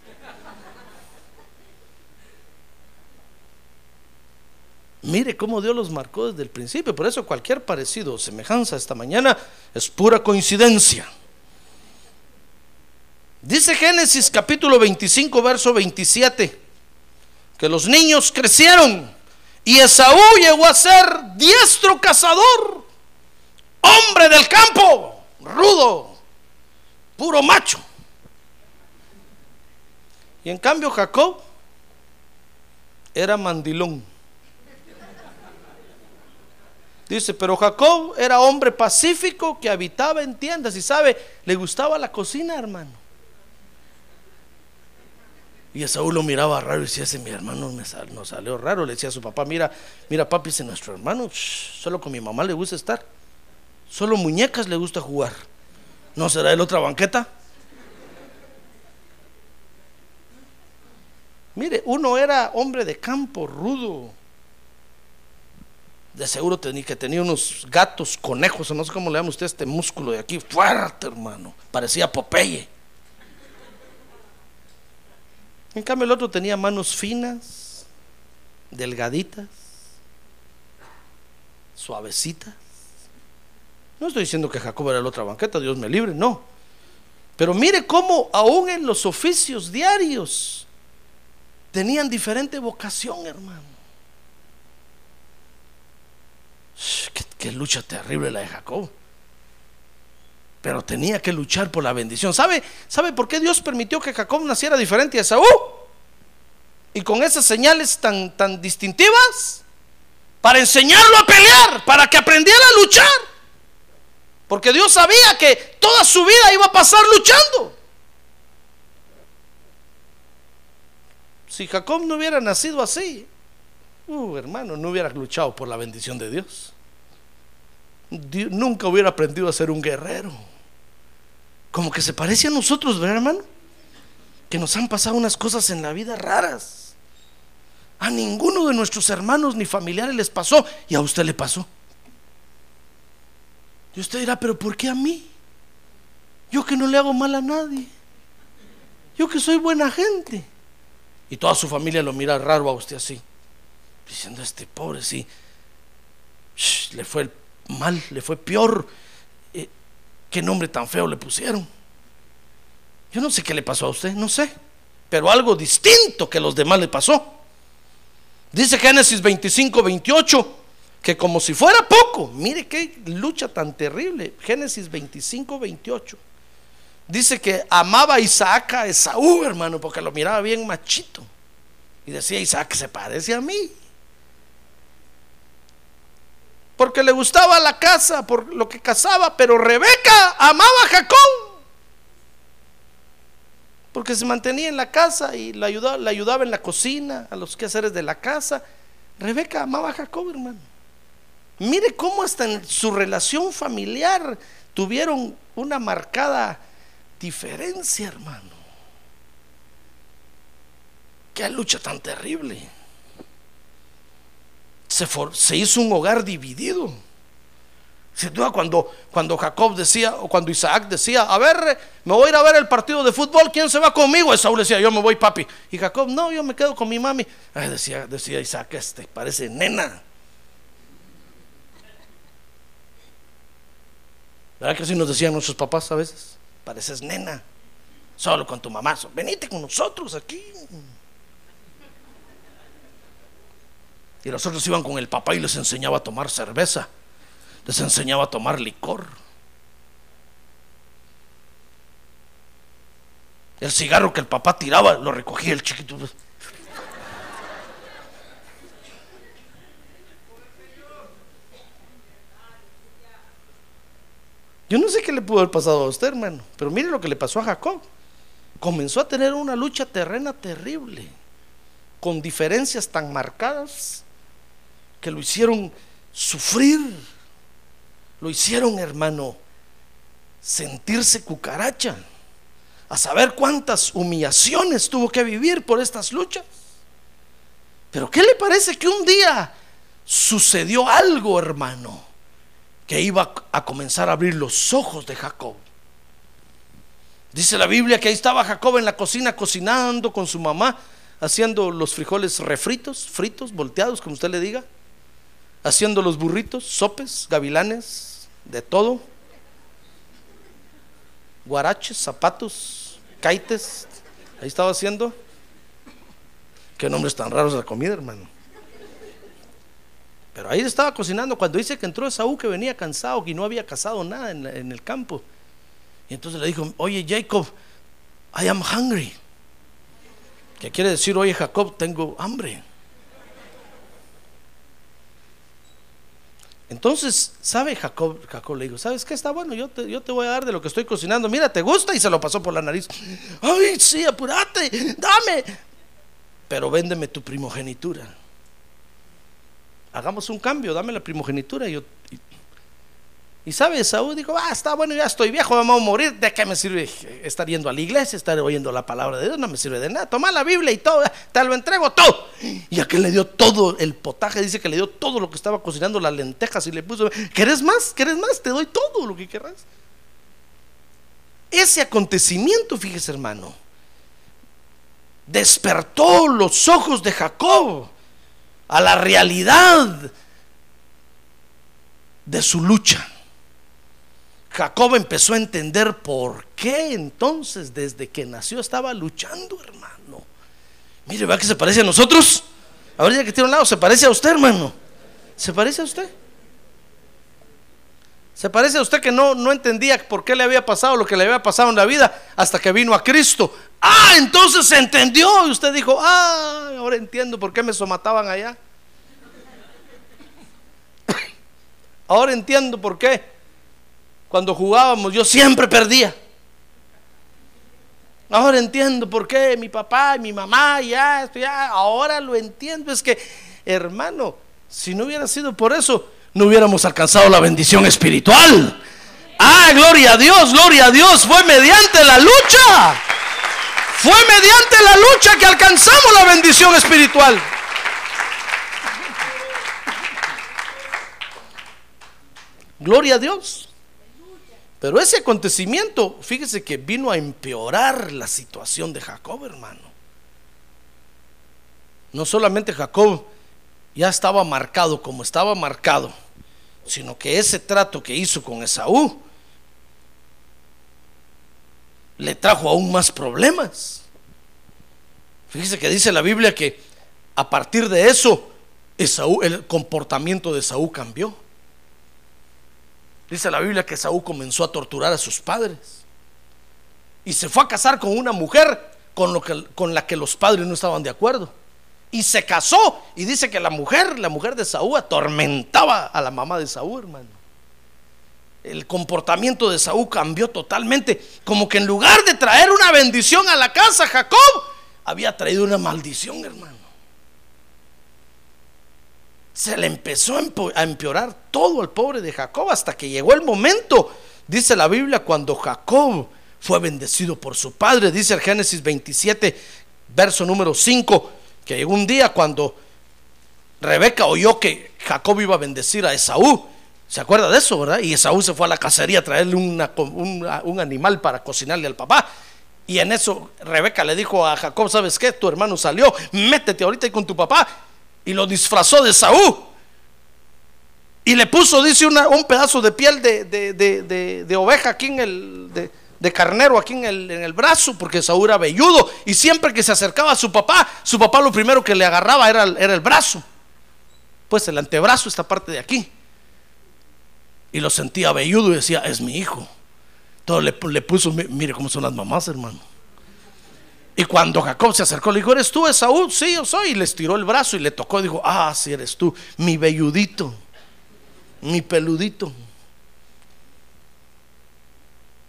Mire cómo Dios los marcó desde el principio. Por eso cualquier parecido o semejanza esta mañana es pura coincidencia. Dice Génesis capítulo 25, verso 27, que los niños crecieron y Esaú llegó a ser diestro cazador, hombre del campo, rudo, puro macho. Y en cambio Jacob era mandilón. Dice, pero Jacob era hombre pacífico que habitaba en tiendas y sabe, le gustaba la cocina, hermano. Y Esaú lo miraba raro y decía, ese mi hermano me sal- nos salió raro. Le decía a su papá, mira, mira papi, ese nuestro hermano, solo con mi mamá le gusta estar. Solo muñecas le gusta jugar. ¿No será él otra banqueta? Mire, uno era hombre de campo, rudo. De seguro tenía que tenía unos gatos, conejos, o no sé cómo le llama usted este músculo de aquí, fuerte, hermano. Parecía Popeye. En cambio, el otro tenía manos finas, delgaditas, suavecitas. No estoy diciendo que Jacob era la otra banqueta, Dios me libre, no. Pero mire cómo aún en los oficios diarios tenían diferente vocación, hermano. Qué, qué lucha terrible la de Jacob. Pero tenía que luchar por la bendición. ¿Sabe, ¿Sabe por qué Dios permitió que Jacob naciera diferente a Esaú? Y con esas señales tan, tan distintivas, para enseñarlo a pelear, para que aprendiera a luchar. Porque Dios sabía que toda su vida iba a pasar luchando. Si Jacob no hubiera nacido así, uh, hermano, no hubiera luchado por la bendición de Dios. Di- nunca hubiera aprendido a ser un guerrero. Como que se parece a nosotros, ¿verdad, hermano? Que nos han pasado unas cosas en la vida raras. A ninguno de nuestros hermanos ni familiares les pasó y a usted le pasó. Y usted dirá, pero ¿por qué a mí? Yo que no le hago mal a nadie. Yo que soy buena gente. Y toda su familia lo mira raro a usted así. Diciendo, este pobre, sí. le fue mal, le fue peor. ¿Qué nombre tan feo le pusieron? Yo no sé qué le pasó a usted, no sé. Pero algo distinto que los demás le pasó. Dice Génesis 25, 28, que como si fuera poco, mire qué lucha tan terrible. Génesis 25, 28. Dice que amaba a Isaac a Esaú, hermano, porque lo miraba bien machito. Y decía, Isaac se parece a mí. Porque le gustaba la casa, por lo que cazaba, pero Rebeca amaba a Jacob. porque se mantenía en la casa y le ayudaba, le ayudaba en la cocina, a los quehaceres de la casa. Rebeca amaba a Jacob, hermano. Mire cómo hasta en su relación familiar tuvieron una marcada diferencia, hermano. Qué lucha tan terrible. Se, se hizo un hogar dividido. Cuando, cuando Jacob decía, o cuando Isaac decía, a ver, me voy a ir a ver el partido de fútbol, ¿quién se va conmigo? Y Saúl decía, yo me voy, papi. Y Jacob, no, yo me quedo con mi mami. decía, decía Isaac, este parece nena. ¿Verdad que así nos decían nuestros papás a veces? Pareces nena, solo con tu mamá. Venite con nosotros aquí. Y los otros iban con el papá y les enseñaba a tomar cerveza les enseñaba a tomar licor. El cigarro que el papá tiraba lo recogía el chiquito. Yo no sé qué le pudo haber pasado a usted, hermano, pero mire lo que le pasó a Jacob. Comenzó a tener una lucha terrena terrible, con diferencias tan marcadas que lo hicieron sufrir lo hicieron, hermano, sentirse cucaracha, a saber cuántas humillaciones tuvo que vivir por estas luchas. Pero ¿qué le parece que un día sucedió algo, hermano, que iba a comenzar a abrir los ojos de Jacob? Dice la Biblia que ahí estaba Jacob en la cocina cocinando con su mamá, haciendo los frijoles refritos, fritos, volteados, como usted le diga, haciendo los burritos, sopes, gavilanes, de todo. Guaraches, zapatos, caites. Ahí estaba haciendo. Qué nombres tan raros la comida, hermano. Pero ahí estaba cocinando cuando dice que entró Esaú que venía cansado, y no había cazado nada en, en el campo. Y entonces le dijo, oye Jacob, I am hungry. Que quiere decir, oye Jacob, tengo hambre. Entonces, ¿sabe Jacob? Jacob le dijo, ¿sabes qué está bueno? Yo te, voy a dar de lo que estoy cocinando. Mira, ¿te gusta? Y se lo pasó por la nariz. Ay, sí, apúrate, dame. Pero véndeme tu primogenitura. Hagamos un cambio, dame la primogenitura. Y yo, sabe, Saúl dijo, ah, está bueno, ya estoy viejo, vamos a morir. ¿De qué me sirve estar yendo a la iglesia, estar oyendo la palabra de Dios? No me sirve de nada. Toma la Biblia y todo, te lo entrego todo. Y aquel le dio todo el potaje, dice que le dio todo lo que estaba cocinando, las lentejas y le puso, ¿querés más? ¿Querés más? Te doy todo lo que querrás. Ese acontecimiento, fíjese hermano, despertó los ojos de Jacob a la realidad de su lucha. Jacob empezó a entender por qué entonces desde que nació estaba luchando, hermano. Mire, ¿va que se parece a nosotros? Ahora que tiene un lado, ¿se parece a usted, hermano? ¿Se parece a usted? ¿Se parece a usted que no, no entendía por qué le había pasado lo que le había pasado en la vida hasta que vino a Cristo? Ah, entonces se entendió y usted dijo, ah, ahora entiendo por qué me somataban allá. Ahora entiendo por qué cuando jugábamos yo siempre perdía. Ahora entiendo por qué mi papá y mi mamá, ya, ya, ahora lo entiendo. Es que, hermano, si no hubiera sido por eso, no hubiéramos alcanzado la bendición espiritual. Ah, gloria a Dios, gloria a Dios. Fue mediante la lucha. Fue mediante la lucha que alcanzamos la bendición espiritual. Gloria a Dios. Pero ese acontecimiento, fíjese que vino a empeorar la situación de Jacob, hermano. No solamente Jacob ya estaba marcado como estaba marcado, sino que ese trato que hizo con Esaú le trajo aún más problemas. Fíjese que dice la Biblia que a partir de eso, el comportamiento de Esaú cambió. Dice la Biblia que Saúl comenzó a torturar a sus padres. Y se fue a casar con una mujer con, lo que, con la que los padres no estaban de acuerdo. Y se casó. Y dice que la mujer, la mujer de Saúl, atormentaba a la mamá de Saúl, hermano. el comportamiento de Saúl cambió totalmente. Como que en lugar de traer una bendición a la casa, Jacob había traído una maldición, hermano. Se le empezó a empeorar todo al pobre de Jacob hasta que llegó el momento, dice la Biblia, cuando Jacob fue bendecido por su padre. Dice el Génesis 27, verso número 5, que llegó un día cuando Rebeca oyó que Jacob iba a bendecir a Esaú. ¿Se acuerda de eso, verdad? Y Esaú se fue a la cacería a traerle un animal para cocinarle al papá. Y en eso Rebeca le dijo a Jacob, ¿sabes qué? Tu hermano salió, métete ahorita con tu papá. Y lo disfrazó de Saúl. Y le puso, dice, un pedazo de piel de, oveja aquí en el... De, carnero aquí en el, en el brazo, porque Saúl era velludo. Y siempre que se acercaba a su papá, su papá lo primero que le agarraba era, era el brazo. Pues el antebrazo, esta parte de aquí. Y lo sentía velludo y decía, es mi hijo. Todo le, puso, mire cómo son las mamás, hermano. Y cuando Jacob se acercó, le dijo, ¿eres tú, Esaú? Sí, yo soy. Y le estiró el brazo y le tocó. Dijo, ah, sí eres tú, mi velludito, mi peludito.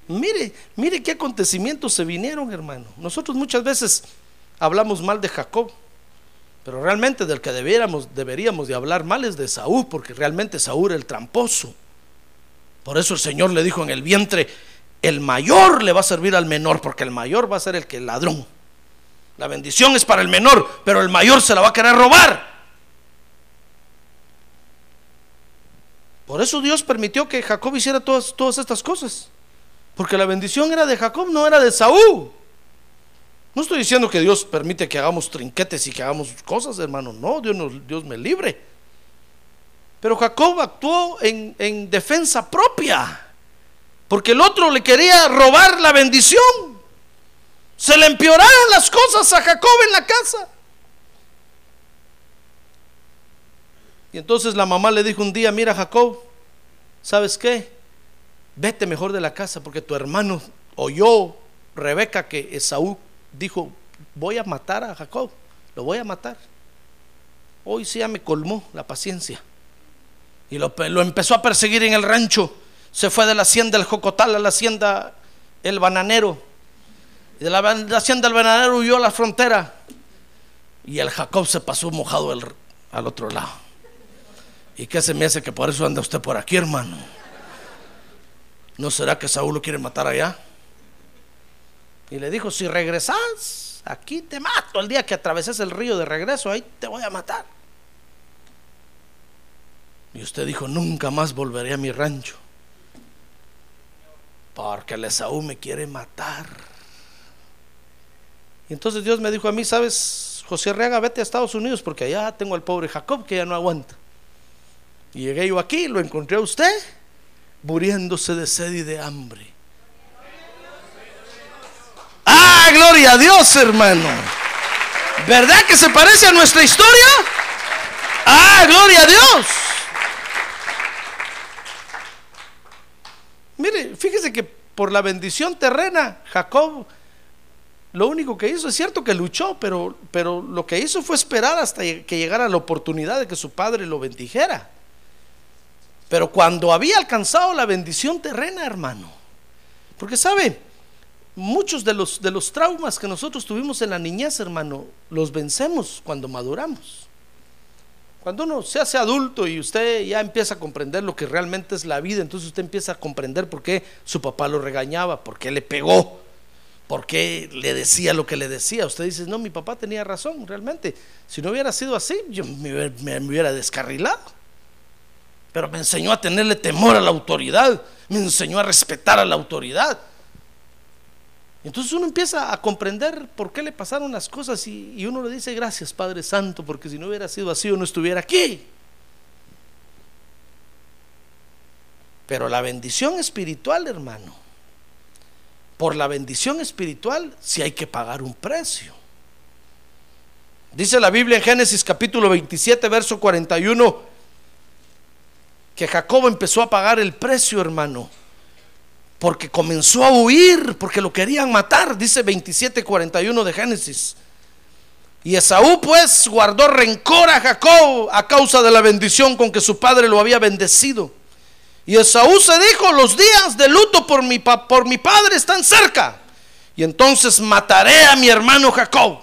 Mire, mire qué acontecimientos se vinieron, hermano. Nosotros muchas veces hablamos mal de Jacob, pero realmente del que deberíamos, deberíamos de hablar mal es de Saúl, porque realmente Saúl era el tramposo. Por eso el Señor le dijo en el vientre, el mayor le va a servir al menor, porque el mayor va a ser el que ladrón. La bendición es para el menor, pero el mayor se la va a querer robar. Por eso Dios permitió que Jacob hiciera todas, todas estas cosas. Porque la bendición era de Jacob, no era de Saúl. No estoy diciendo que Dios permite que hagamos trinquetes y que hagamos cosas, hermano. No, Dios, Dios me libre. Pero Jacob actuó en, en defensa propia. Porque el otro le quería robar la bendición. Se le empeoraron las cosas a Jacob en la casa. Y entonces la mamá le dijo un día, mira Jacob, ¿sabes qué? Vete mejor de la casa porque tu hermano oyó, Rebeca, que Esaú dijo, voy a matar a Jacob, lo voy a matar. Hoy sí ya me colmó la paciencia. Y lo, lo empezó a perseguir en el rancho se fue de la hacienda el Jocotal a la hacienda el bananero. De la, hacienda el bananero huyó a la frontera. Y el Jacob se pasó mojado al otro lado. ¿Y qué se me hace que por eso anda usted por aquí, hermano? ¿No será que Saúl lo quiere matar allá? Y le dijo, si regresas, aquí te mato. El día que atraveses el río de regreso, ahí te voy a matar. Y usted dijo, nunca más volveré a mi rancho porque el Esaú me quiere matar. Y entonces Dios me dijo a mí, sabes, José Reaga, vete a Estados Unidos porque allá tengo al pobre Jacob que ya no aguanta. Y llegué yo aquí, lo encontré a usted, muriéndose de sed y de hambre. Ah, gloria a Dios, hermano. ¿Verdad que se parece a nuestra historia? Ah, gloria a Dios. Mire, fíjese que por la bendición terrena, Jacob lo único que hizo, es cierto que luchó, pero, pero lo que hizo fue esperar hasta que llegara la oportunidad de que su padre lo bendijera. Pero cuando había alcanzado la bendición terrena, hermano, porque sabe, muchos de los, de los traumas que nosotros tuvimos en la niñez, hermano, los vencemos cuando maduramos. Cuando uno se hace adulto y usted ya empieza a comprender lo que realmente es la vida, entonces usted empieza a comprender por qué su papá lo regañaba, por qué le pegó, por qué le decía lo que le decía. Usted dice, no, mi papá tenía razón, realmente. Si no hubiera sido así, yo me, hubiera descarrilado. Pero me enseñó a tenerle temor a la autoridad, me enseñó a respetar a la autoridad. Entonces uno empieza a comprender por qué le pasaron las cosas y, uno le dice gracias Padre Santo, porque si no hubiera sido así yo no estuviera aquí. Pero la bendición espiritual, hermano, por la bendición espiritual sí hay que pagar un precio. Dice la Biblia en Génesis capítulo 27, verso 41, que Jacob empezó a pagar el precio, hermano porque comenzó a huir, porque lo querían matar, dice 27:41 de Génesis. Y Esaú pues guardó rencor a Jacob a causa de la bendición con que su padre lo había bendecido. Y Esaú se dijo, los días de luto por mi, por mi padre están cerca. Y entonces mataré a mi hermano Jacob.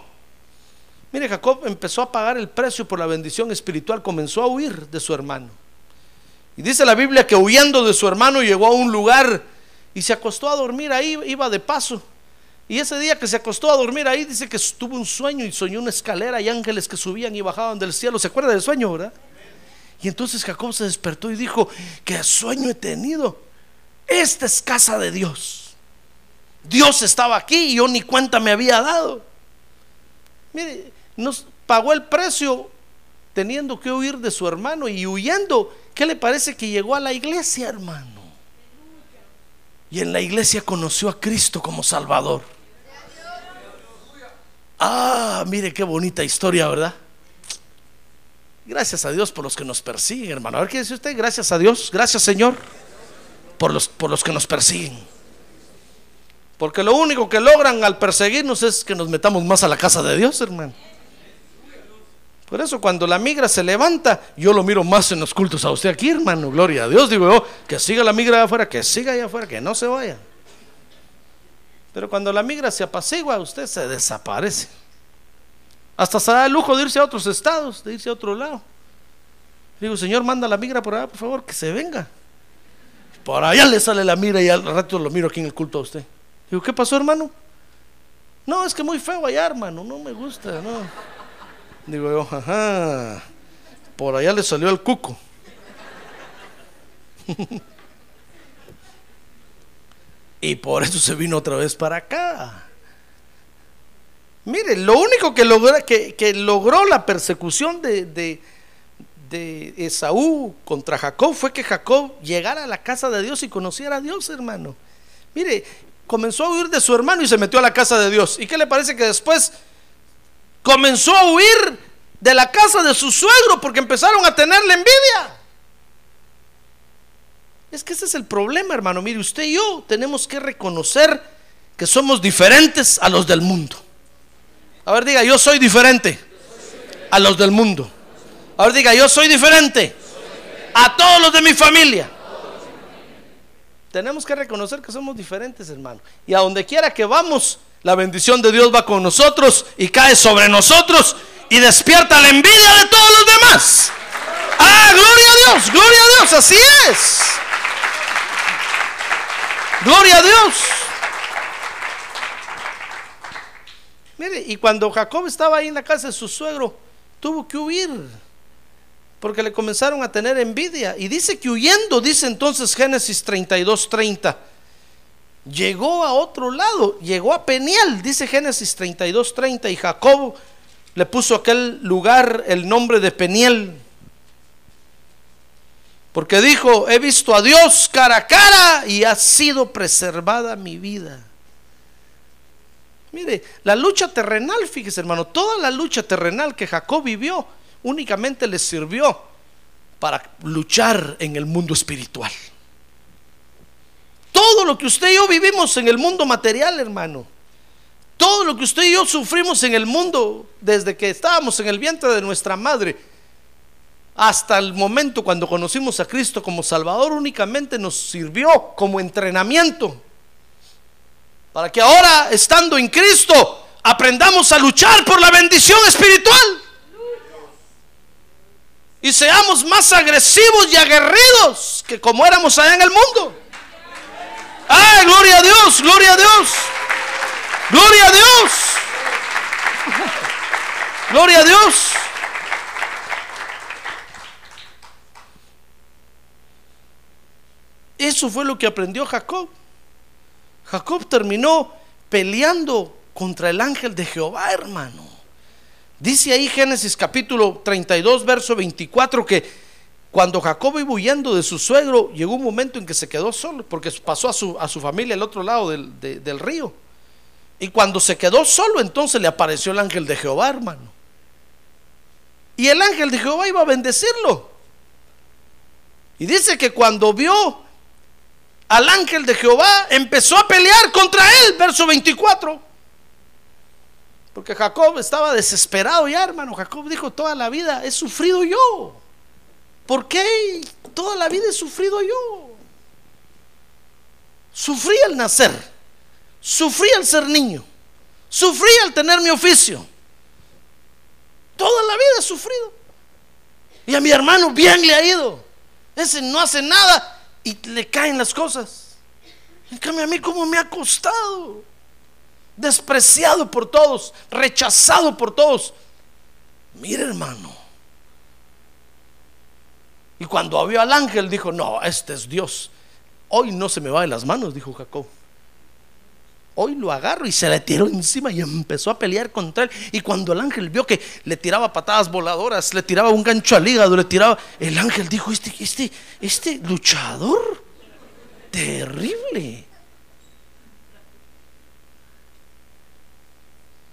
Mire, Jacob empezó a pagar el precio por la bendición espiritual, comenzó a huir de su hermano. Y dice la Biblia que huyendo de su hermano llegó a un lugar y se acostó a dormir ahí, iba de paso. Y ese día que se acostó a dormir ahí, dice que tuvo un sueño y soñó una escalera y ángeles que subían y bajaban del cielo. ¿Se acuerda del sueño, verdad? Y entonces Jacob se despertó y dijo, ¿qué sueño he tenido? Esta es casa de Dios. Dios estaba aquí y yo ni cuenta me había dado. Mire, nos pagó el precio teniendo que huir de su hermano y huyendo. ¿Qué le parece que llegó a la iglesia, hermano? Y en la iglesia conoció a Cristo como Salvador. Ah, mire qué bonita historia, ¿verdad? Gracias a Dios por los que nos persiguen, hermano. A ver qué dice usted. Gracias a Dios. Gracias, Señor, por los, por los que nos persiguen. Porque lo único que logran al perseguirnos es que nos metamos más a la casa de Dios, hermano. Por eso cuando la migra se levanta, yo lo miro más en los cultos a usted aquí, hermano. Gloria a Dios, digo yo, que siga la migra allá afuera, que siga allá afuera, que no se vaya. Pero cuando la migra se apacigua, usted se desaparece. Hasta se da el lujo de irse a otros estados, de irse a otro lado. Digo, Señor, manda la migra por allá, por favor, que se venga. Por allá le sale la migra y al rato lo miro aquí en el culto a usted. Digo, ¿qué pasó, hermano? No, es que muy feo allá, hermano, no me gusta, no. Digo yo, ajá, por allá le salió el cuco. y por eso se vino otra vez para acá. Mire, lo único que que logró la persecución de, de, de Esaú contra Jacob fue que Jacob llegara a la casa de Dios y conociera a Dios, hermano. Mire, comenzó a huir de su hermano y se metió a la casa de Dios. ¿Y qué le parece que después comenzó a huir de la casa de su suegro porque empezaron a tenerle envidia? Es que ese es el problema, hermano. Mire, usted y yo tenemos que reconocer que somos diferentes a los del mundo. A ver, diga, yo soy diferente a los del mundo. A ver, diga, yo soy diferente a todos los de mi familia. Tenemos que reconocer que somos diferentes, hermano. Y a donde quiera que vamos, la bendición de Dios va con nosotros y cae sobre nosotros y despierta la envidia de todos los demás. Ah, gloria a Dios, gloria a Dios, así es. Gloria a Dios. Mire, y cuando Jacob estaba ahí en la casa de su suegro, tuvo que huir. Porque le comenzaron a tener envidia. Y dice que huyendo, dice entonces Génesis 32, 30. Llegó a otro lado, llegó a Peniel, dice Génesis 32, 30. Y Jacob le puso a aquel lugar el nombre de Peniel. Porque dijo, he visto a Dios cara a cara y ha sido preservada mi vida. Mire, la lucha terrenal, fíjese hermano, toda la lucha terrenal que Jacob vivió únicamente le sirvió para luchar en el mundo espiritual. Todo lo que usted y yo vivimos en el mundo material, hermano, todo lo que usted y yo sufrimos en el mundo desde que estábamos en el vientre de nuestra madre, hasta el momento cuando conocimos a Cristo como Salvador, únicamente nos sirvió como entrenamiento para que ahora, estando en Cristo, aprendamos a luchar por la bendición espiritual. Y seamos más agresivos y aguerridos que como éramos allá en el mundo. ¡Ay, gloria a Dios! ¡Gloria a Dios! ¡Gloria a Dios! ¡Gloria a Dios! Eso fue lo que aprendió Jacob. Jacob terminó peleando contra el ángel de Jehová, hermano. Dice ahí Génesis capítulo 32, verso 24, que cuando Jacob iba huyendo de su suegro, llegó un momento en que se quedó solo, porque pasó a su, a su familia al otro lado del, de- del río. Y cuando se quedó solo, entonces le apareció el ángel de Jehová, hermano. Y el ángel de Jehová iba a bendecirlo. Y dice que cuando vio al ángel de Jehová, empezó a pelear contra él, verso 24. Porque Jacob estaba desesperado ya, hermano. Jacob dijo, toda la vida he sufrido yo. ¿Por qué toda la vida he sufrido yo? Sufrí al nacer, sufrí al ser niño, sufrí al tener mi oficio. Toda la vida he sufrido. Y a mi hermano bien le ha ido. Ese no hace nada y le caen las cosas. En a mí como me ha costado. Despreciado por todos, rechazado por todos. Mire hermano. Y cuando vio al ángel dijo, no, este es Dios. Hoy no se me va de las manos, dijo Jacob. Hoy lo agarro y se le tiró encima y empezó a pelear contra él. Y cuando el ángel vio que le tiraba patadas voladoras, le tiraba un gancho al hígado, le tiraba, el ángel dijo, este, este, este luchador, terrible.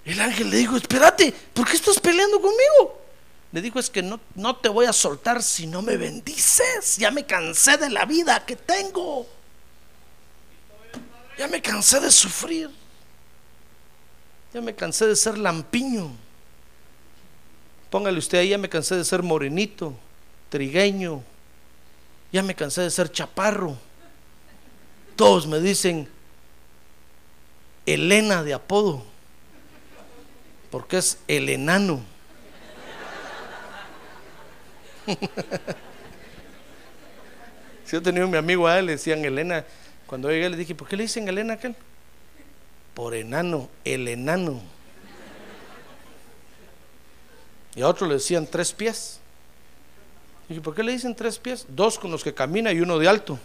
El ángel le dijo, espérate, ¿por qué estás peleando conmigo? Le dijo, es que no, no te voy a soltar si no me bendices. Ya me cansé de la vida que tengo. Ya me cansé de sufrir. Ya me cansé de ser lampiño. Póngale usted ahí, ya me cansé de ser morenito, trigueño. Ya me cansé de ser chaparro. Todos me dicen Elena de apodo, porque es el enano. si yo tenía un mi amigo a él, le decían Elena, cuando llegué le dije, ¿por qué le dicen Elena aquel? Por enano, el enano. Y a otro le decían tres pies. Dije, ¿por qué le dicen tres pies? Dos con los que camina y uno de alto.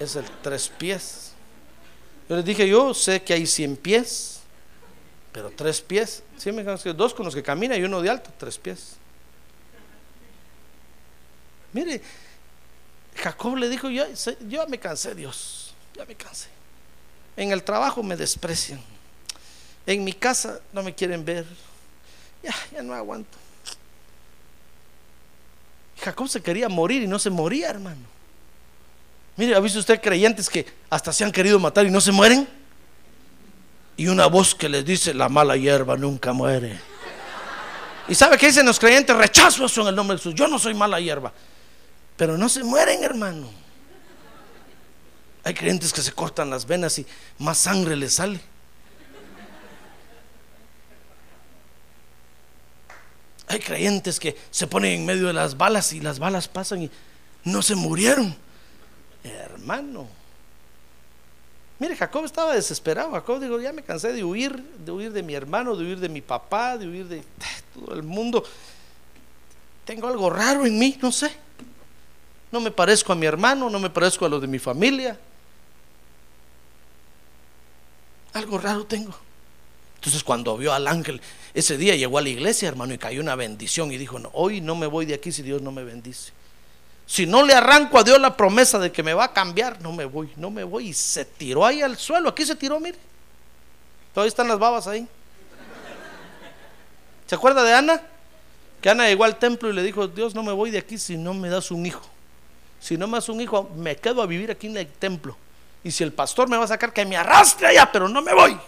Es el tres pies. Yo les dije, yo sé que hay cien pies, pero tres pies. Sí, me dos con los que camina y uno de alto, tres pies. Mire, Jacob le dijo, yo, yo me cansé, Dios ya me cansé. En el trabajo me desprecian. En mi casa no me quieren ver. Ya, ya no aguanto. Jacob se quería morir y no se moría, hermano. Mire, ¿ha visto usted creyentes que hasta se han querido matar y no se mueren? Y una voz que les dice, la mala hierba nunca muere. ¿Y sabe qué dicen los creyentes? Rechazo eso en el nombre de Jesús. Yo no soy mala hierba. Pero no se mueren, hermano. Hay creyentes que se cortan las venas y más sangre les sale. Hay creyentes que se ponen en medio de las balas y las balas pasan y no se murieron. Hermano. Mire, Jacob estaba desesperado. Jacob dijo, ya me cansé de huir, de huir de mi hermano, de huir de mi papá, de huir de todo el mundo. Tengo algo raro en mí, no sé. No me parezco a mi hermano, no me parezco a lo de mi familia. Algo raro tengo. Entonces cuando vio al ángel, ese día llegó a la iglesia, hermano, y cayó una bendición y dijo, no, hoy no me voy de aquí si Dios no me bendice. Si no le arranco a Dios la promesa de que me va a cambiar, no me voy, no me voy. Y se tiró ahí al suelo, aquí se tiró, mire. Todavía están las babas ahí. ¿Se acuerda de Ana? Que Ana llegó al templo y le dijo, Dios, no me voy de aquí si no me das un hijo. Si no me das un hijo, me quedo a vivir aquí en el templo. Y si el pastor me va a sacar, que me arrastre allá, pero no me voy.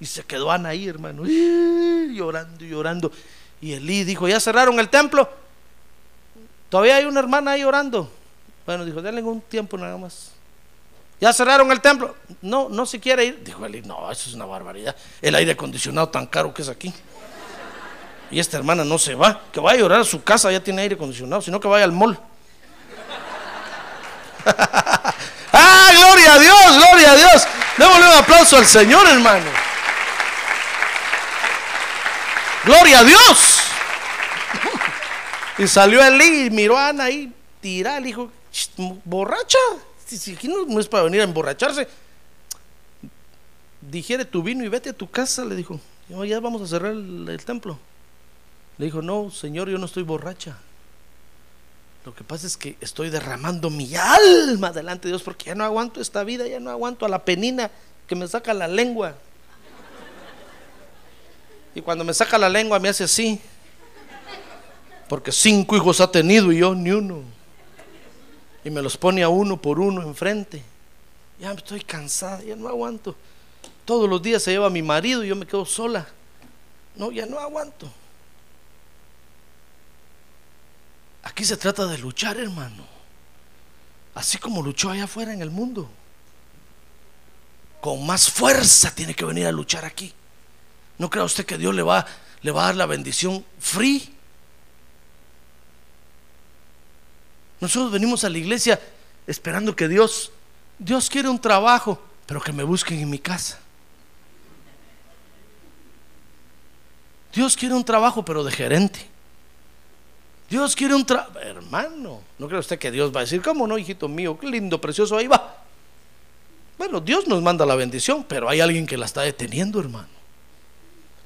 Y se quedó Ana ahí, hermano, llorando y llorando. Y Elí dijo, ¿ya cerraron el templo? Todavía hay una hermana ahí orando. Bueno, dijo, denle un tiempo nada más. ¿Ya cerraron el templo? No, no se quiere ir. Dijo Elí, no, eso es una barbaridad. El aire acondicionado tan caro que es aquí. Y esta hermana no se va. Que vaya a llorar a su casa, ya tiene aire acondicionado, sino que vaya al mall. Ah, gloria a Dios, gloria a Dios. Démosle un aplauso al Señor, hermano. Gloria a Dios. Y salió Elí y miró a Ana ahí, tirada, le dijo, borracha. Si aquí no, es para venir a emborracharse. Digiere tu vino y vete a tu casa, le dijo. Ya vamos a cerrar el templo. Le dijo, no, Señor, yo no estoy borracha. Lo que pasa es que estoy derramando mi alma delante de Dios porque ya no aguanto esta vida, ya no aguanto a la penina que me saca la lengua. Y cuando me saca la lengua me hace así. Porque cinco hijos ha tenido y yo ni uno. Y me los pone a uno por uno enfrente. Ya estoy cansada, ya no aguanto. Todos los días se lleva a mi marido y yo me quedo sola. No, ya no aguanto. Aquí se trata de luchar, hermano. Así como luchó allá afuera en el mundo. con más fuerza tiene que venir a luchar aquí. ¿No crea usted que Dios le va, le va a dar la bendición free? Nosotros venimos a la iglesia esperando que Dios, Dios quiere un trabajo, pero que me busquen en mi casa. Dios quiere un trabajo, pero de gerente. Dios quiere un trabajo. Hermano, ¿no cree usted que Dios va a decir, cómo no, hijito mío? Qué lindo, precioso, ahí va. Bueno, Dios nos manda la bendición, pero hay alguien que la está deteniendo, hermano.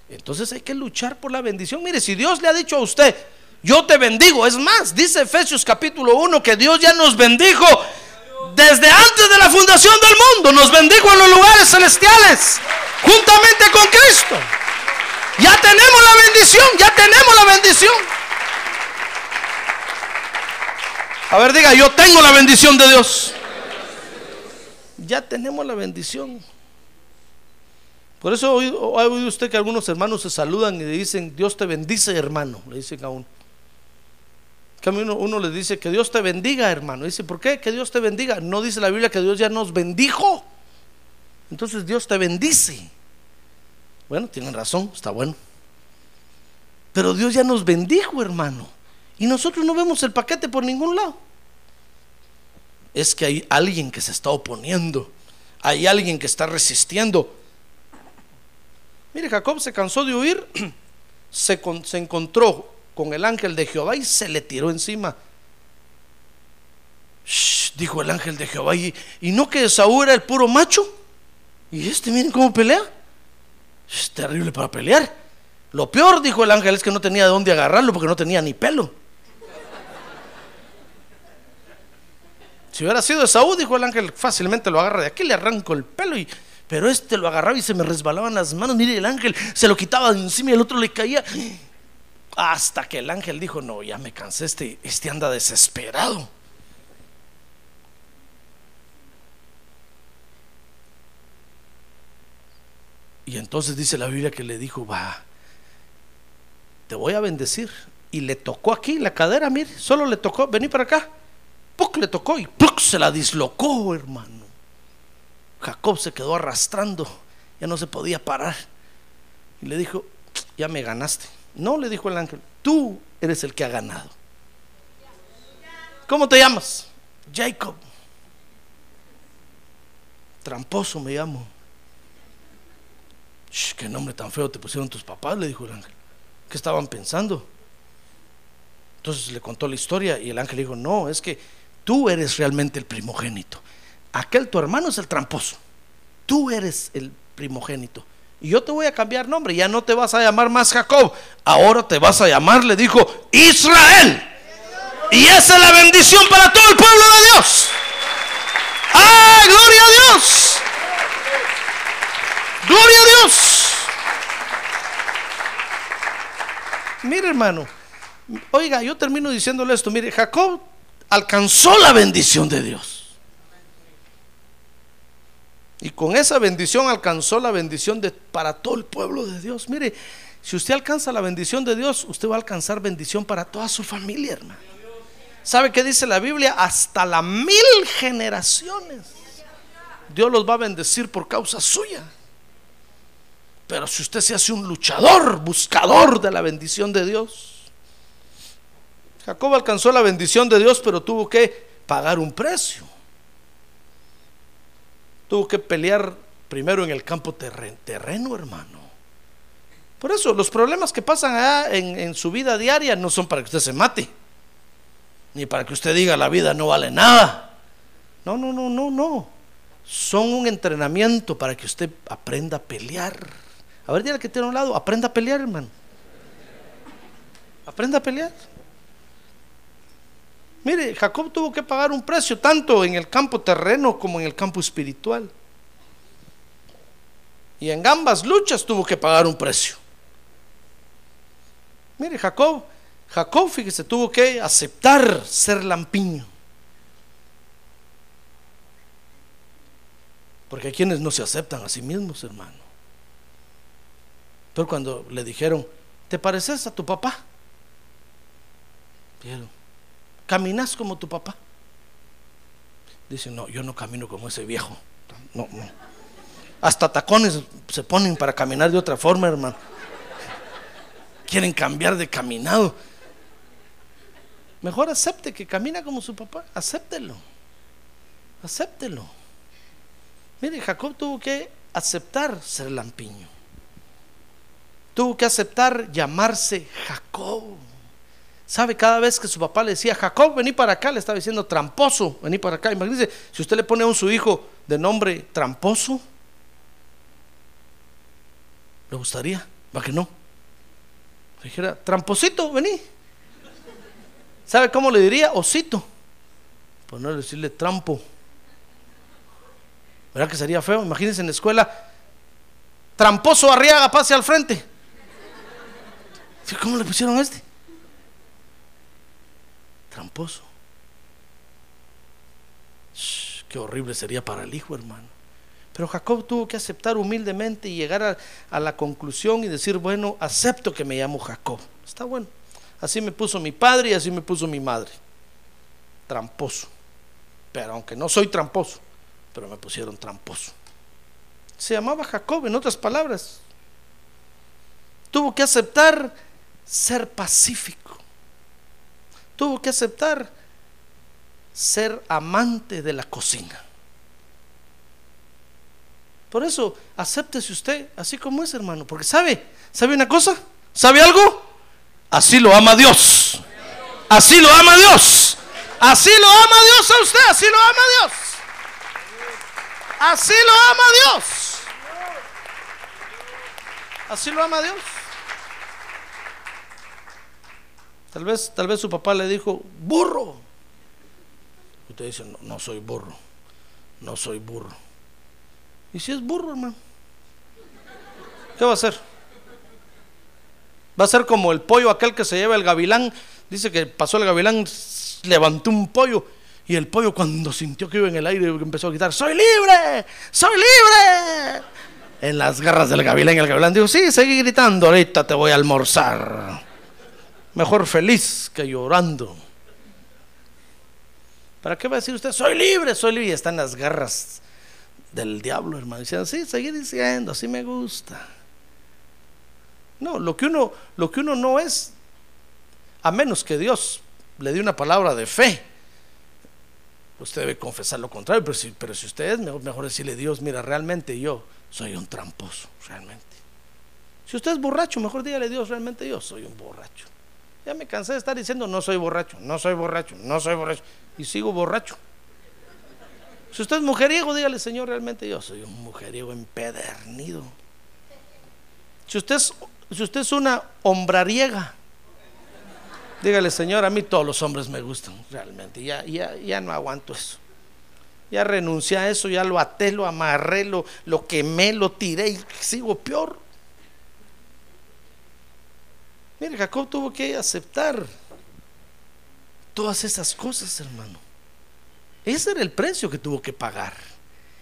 Entonces hay que luchar por la bendición. Mire, si Dios le ha dicho a usted, yo te bendigo, es más, dice Efesios capítulo 1 que Dios ya nos bendijo desde antes de la fundación del mundo, nos bendijo en los lugares celestiales, juntamente con Cristo. Ya tenemos la bendición, ya tenemos la bendición. A ver, diga, yo tengo la bendición de Dios. Ya tenemos la bendición. Por eso ha oído usted que algunos hermanos se saludan y le dicen, Dios te bendice, hermano. Le dicen a uno. Uno le dice, que Dios te bendiga, hermano. Dice, ¿por qué? Que Dios te bendiga. No dice la Biblia que Dios ya nos bendijo. Entonces Dios te bendice. Bueno, tienen razón, está bueno. Pero Dios ya nos bendijo, hermano. Y nosotros no vemos el paquete por ningún lado. Es que hay alguien que se está oponiendo. Hay alguien que está resistiendo. Mire, Jacob se cansó de huir. Se, encontró con el ángel de Jehová y se le tiró encima. dijo el ángel de Jehová. ¿Y, no que Saúl era el puro macho? Y este, miren cómo pelea. Es terrible para pelear. Lo peor, dijo el ángel, es que no tenía de dónde agarrarlo porque no tenía ni pelo. Si hubiera sido de Saúl, dijo el ángel, fácilmente lo agarra de aquí, le arranco el pelo y pero este lo agarraba y se me resbalaban las manos. Mire, el ángel se lo quitaba de encima y el otro le caía. Hasta que el ángel dijo, no, ya me cansé, este, este anda desesperado. Y entonces dice la Biblia que le dijo, va, te voy a bendecir. Y le tocó aquí la cadera, mire, solo le tocó, vení para acá. ¡Puc! Le tocó y ¡puc! se la dislocó, hermano. Jacob se quedó arrastrando, ya no se podía parar. Y le dijo, ya me ganaste. No, le dijo el ángel, tú eres el que ha ganado. ¿Cómo te llamas? Jacob. Tramposo me llamo. qué nombre tan feo te pusieron tus papás, le dijo el ángel. ¿Qué estaban pensando? Entonces le contó la historia y el ángel dijo, no, es que tú eres realmente el primogénito. Aquel tu hermano es el tramposo. Tú eres el primogénito. Y yo te voy a cambiar nombre. Ya no te vas a llamar más Jacob. Ahora te vas a llamar, le dijo, Israel. Y esa es la bendición para todo el pueblo de Dios. ¡Ah, gloria a Dios! ¡Gloria a Dios! Mire, hermano. Oiga, yo termino diciéndole esto. Mire, Jacob alcanzó la bendición de Dios. Y con esa bendición alcanzó la bendición de, para todo el pueblo de Dios. Mire, si usted alcanza la bendición de Dios, usted va a alcanzar bendición para toda su familia, hermano. ¿Sabe qué dice la Biblia? Hasta las mil generaciones. Dios los va a bendecir por causa suya. Pero si usted se hace un luchador, buscador de la bendición de Dios. Jacob alcanzó la bendición de Dios, pero tuvo que pagar un precio tuvo que pelear primero en el campo terreno, hermano. Por eso los problemas que pasan allá en, en, su vida diaria no son para que usted se mate, ni para que usted diga la vida no vale nada. No, no, no, no, no. Son un entrenamiento para que usted aprenda a pelear. A ver, dígale que tiene a un lado, aprenda a pelear, hermano. Aprenda a pelear. Mire, Jacob tuvo que pagar un precio tanto en el campo terreno como en el campo espiritual. Y en ambas luchas tuvo que pagar un precio. Mire, Jacob, Jacob, fíjese, tuvo que aceptar ser lampiño. Porque hay quienes no se aceptan a sí mismos, hermano. Pero cuando le dijeron, ¿te pareces a tu papá? Vieron, ¿Caminas como tu papá? Dice, no, yo no camino como ese viejo. No, no. Hasta tacones se ponen para caminar de otra forma, hermano. Quieren cambiar de caminado. Mejor acepte que camina como su papá. Acéptelo. Acéptelo. Mire, Jacob tuvo que aceptar ser lampiño. Tuvo que aceptar llamarse Jacob. ¿Sabe? Cada vez que su papá le decía, Jacob, vení para acá, le estaba diciendo tramposo, vení para acá. Imagínese, si usted le pone a un su hijo de nombre tramposo, ¿le gustaría? ¿Va que no? Dijera, tramposito, vení. ¿Sabe cómo le diría? Osito. Por no decirle trampo. ¿Verdad que sería feo? Imagínense en la escuela, tramposo Arriaga, pase al frente. ¿Cómo le pusieron a este? Tramposo. qué horrible sería para el hijo, hermano. Pero Jacob tuvo que aceptar humildemente y llegar a, a, la conclusión y decir, bueno, acepto que me llamo Jacob. Está bueno. Así me puso mi padre y así me puso mi madre. Tramposo. Pero aunque no soy tramposo, pero me pusieron tramposo. Se llamaba Jacob, en otras palabras. Tuvo que aceptar ser pacífico. Tuvo que aceptar ser amante de la cocina. Por eso, acéptese usted así como es, hermano. Porque sabe, ¿sabe una cosa? ¿Sabe algo? Así lo ama Dios. Así lo ama Dios. Así lo ama Dios a usted. Así lo ama Dios. Así lo ama Dios. Así lo ama Dios. Tal vez, tal vez su papá le dijo, burro. Usted dice, no, no soy burro. No soy burro. ¿Y si es burro, hermano? ¿Qué va a hacer? Va a ser como el pollo aquel que se lleva el gavilán. Dice que pasó el gavilán, levantó un pollo. Y el pollo cuando sintió que iba en el aire empezó a gritar, soy libre, soy libre. En las garras del gavilán, el gavilán dijo, sí, seguí gritando, ahorita te voy a almorzar. Mejor feliz que llorando. ¿Para qué va a decir usted, soy libre, soy libre? Y está en las garras del diablo, hermano. Diciendo, sí, seguí diciendo, así me gusta. No, lo que uno, lo que uno no es, a menos que Dios le dé una palabra de fe, usted debe confesar lo contrario, pero si, pero si usted es, mejor, mejor decirle Dios, mira, realmente yo soy un tramposo, realmente. Si usted es borracho, mejor dígale Dios, realmente yo soy un borracho. Ya me cansé de estar diciendo, no soy borracho, no soy borracho, no soy borracho, y sigo borracho. Si usted es mujeriego, dígale, Señor, realmente yo soy un mujeriego empedernido. Si usted es si usted es una hombrariega, dígale, Señor, a mí todos los hombres me gustan, realmente. Ya, ya, ya no aguanto eso. Ya renuncié a eso, ya lo até, lo amarré, lo, lo quemé, lo tiré y sigo peor. Mire, Jacob tuvo que aceptar todas esas cosas, hermano. Ese era el precio que tuvo que pagar.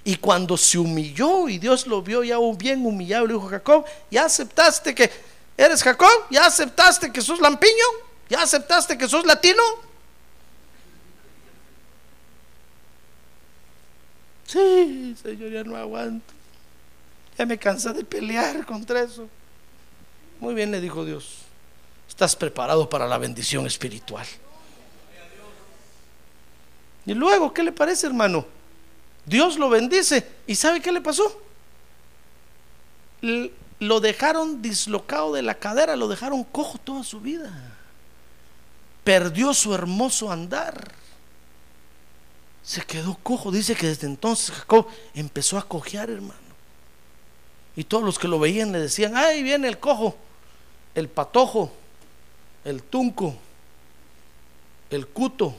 Y cuando se humilló y Dios lo vio ya bien humillado, le dijo Jacob, ¿ya aceptaste que eres Jacob? ¿Ya aceptaste que sos lampiño? ¿Ya aceptaste que sos latino? Sí, Señor, ya no aguanto. Ya me cansé de pelear contra eso. Muy bien, le dijo Dios. Estás preparado para la bendición espiritual. Y luego, ¿qué le parece, hermano? Dios lo bendice. ¿Y sabe qué le pasó? Lo dejaron dislocado de la cadera, lo dejaron cojo toda su vida. Perdió su hermoso andar. Se quedó cojo. Dice que desde entonces Jacob empezó a cojear, hermano. Y todos los que lo veían le decían, ahí viene el cojo, el patojo, el tunco, el cuto.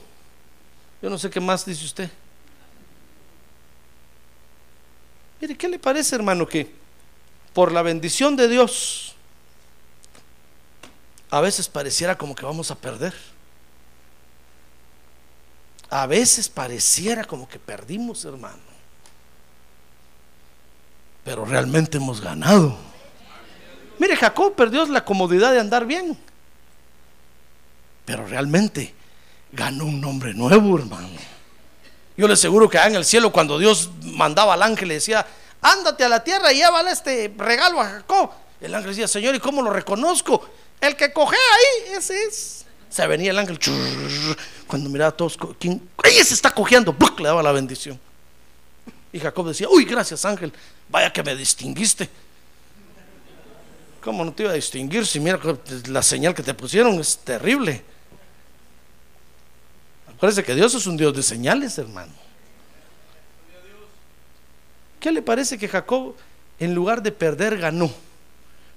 Yo no sé qué más dice usted. Mire, ¿qué le parece, hermano, que por la bendición de Dios a veces pareciera como que vamos a perder? A veces pareciera como que perdimos, hermano. Pero realmente hemos ganado. Mire, Jacob perdió la comodidad de andar bien. Pero realmente ganó un nombre nuevo, hermano. Yo le aseguro que en el cielo cuando Dios mandaba al ángel le decía, ándate a la tierra y llévale este regalo a Jacob. El ángel decía, Señor, ¿y cómo lo reconozco? El que coge ahí, ese es. Se venía el ángel, cuando miraba a todos, ¿quién? ¡Ella se está cogiendo! Le daba la bendición. Y Jacob decía, uy, gracias ángel, vaya que me distinguiste. ¿Cómo no te iba a distinguir si mira la señal que te pusieron es terrible? Parece que Dios es un Dios de señales, hermano. ¿Qué le parece que Jacob, en lugar de perder, ganó?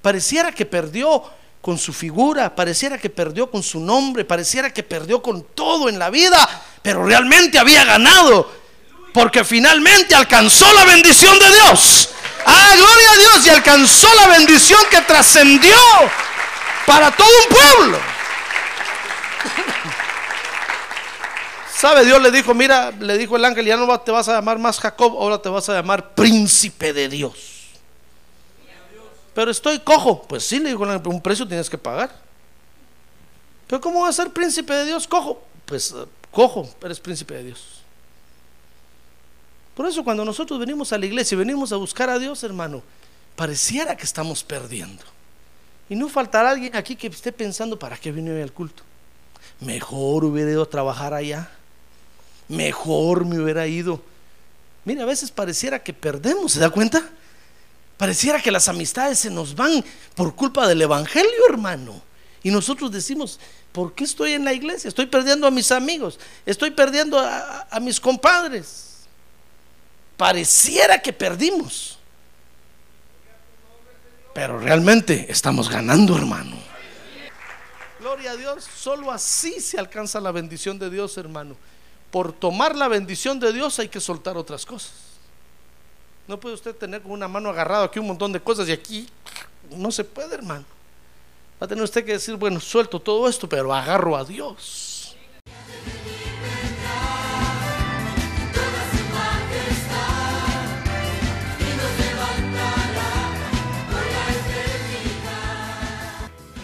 Pareciera que perdió con su figura, pareciera que perdió con su nombre, pareciera que perdió con todo en la vida, pero realmente había ganado, porque finalmente alcanzó la bendición de Dios. Ah, gloria a Dios, y alcanzó la bendición que trascendió para todo un pueblo. ¿Sabe? Dios le dijo, mira, le dijo el ángel, ya no te vas a llamar más Jacob, ahora te vas a llamar príncipe de Dios. Pero estoy cojo. Pues sí, le dijo el ángel, un precio tienes que pagar. Pero ¿cómo va a ser príncipe de Dios cojo? Pues eh, cojo, eres príncipe de Dios. Por eso cuando nosotros venimos a la iglesia y venimos a buscar a Dios, hermano, pareciera que estamos perdiendo. Y no faltará alguien aquí que esté pensando, ¿para qué vine hoy al culto? Mejor hubiera ido a trabajar allá mejor me hubiera ido. Mira, a veces pareciera que perdemos, ¿se da cuenta? Pareciera que las amistades se nos van por culpa del Evangelio, hermano. Y nosotros decimos, ¿por qué estoy en la iglesia? Estoy perdiendo a mis amigos, estoy perdiendo a, a mis compadres. Pareciera que perdimos. Pero realmente estamos ganando, hermano. Gloria a Dios, solo así se alcanza la bendición de Dios, hermano por tomar la bendición de Dios hay que soltar otras cosas. No puede usted tener con una mano agarrada aquí un montón de cosas y aquí no se puede, hermano. Va a tener usted que decir, bueno, suelto todo esto, pero agarro a Dios.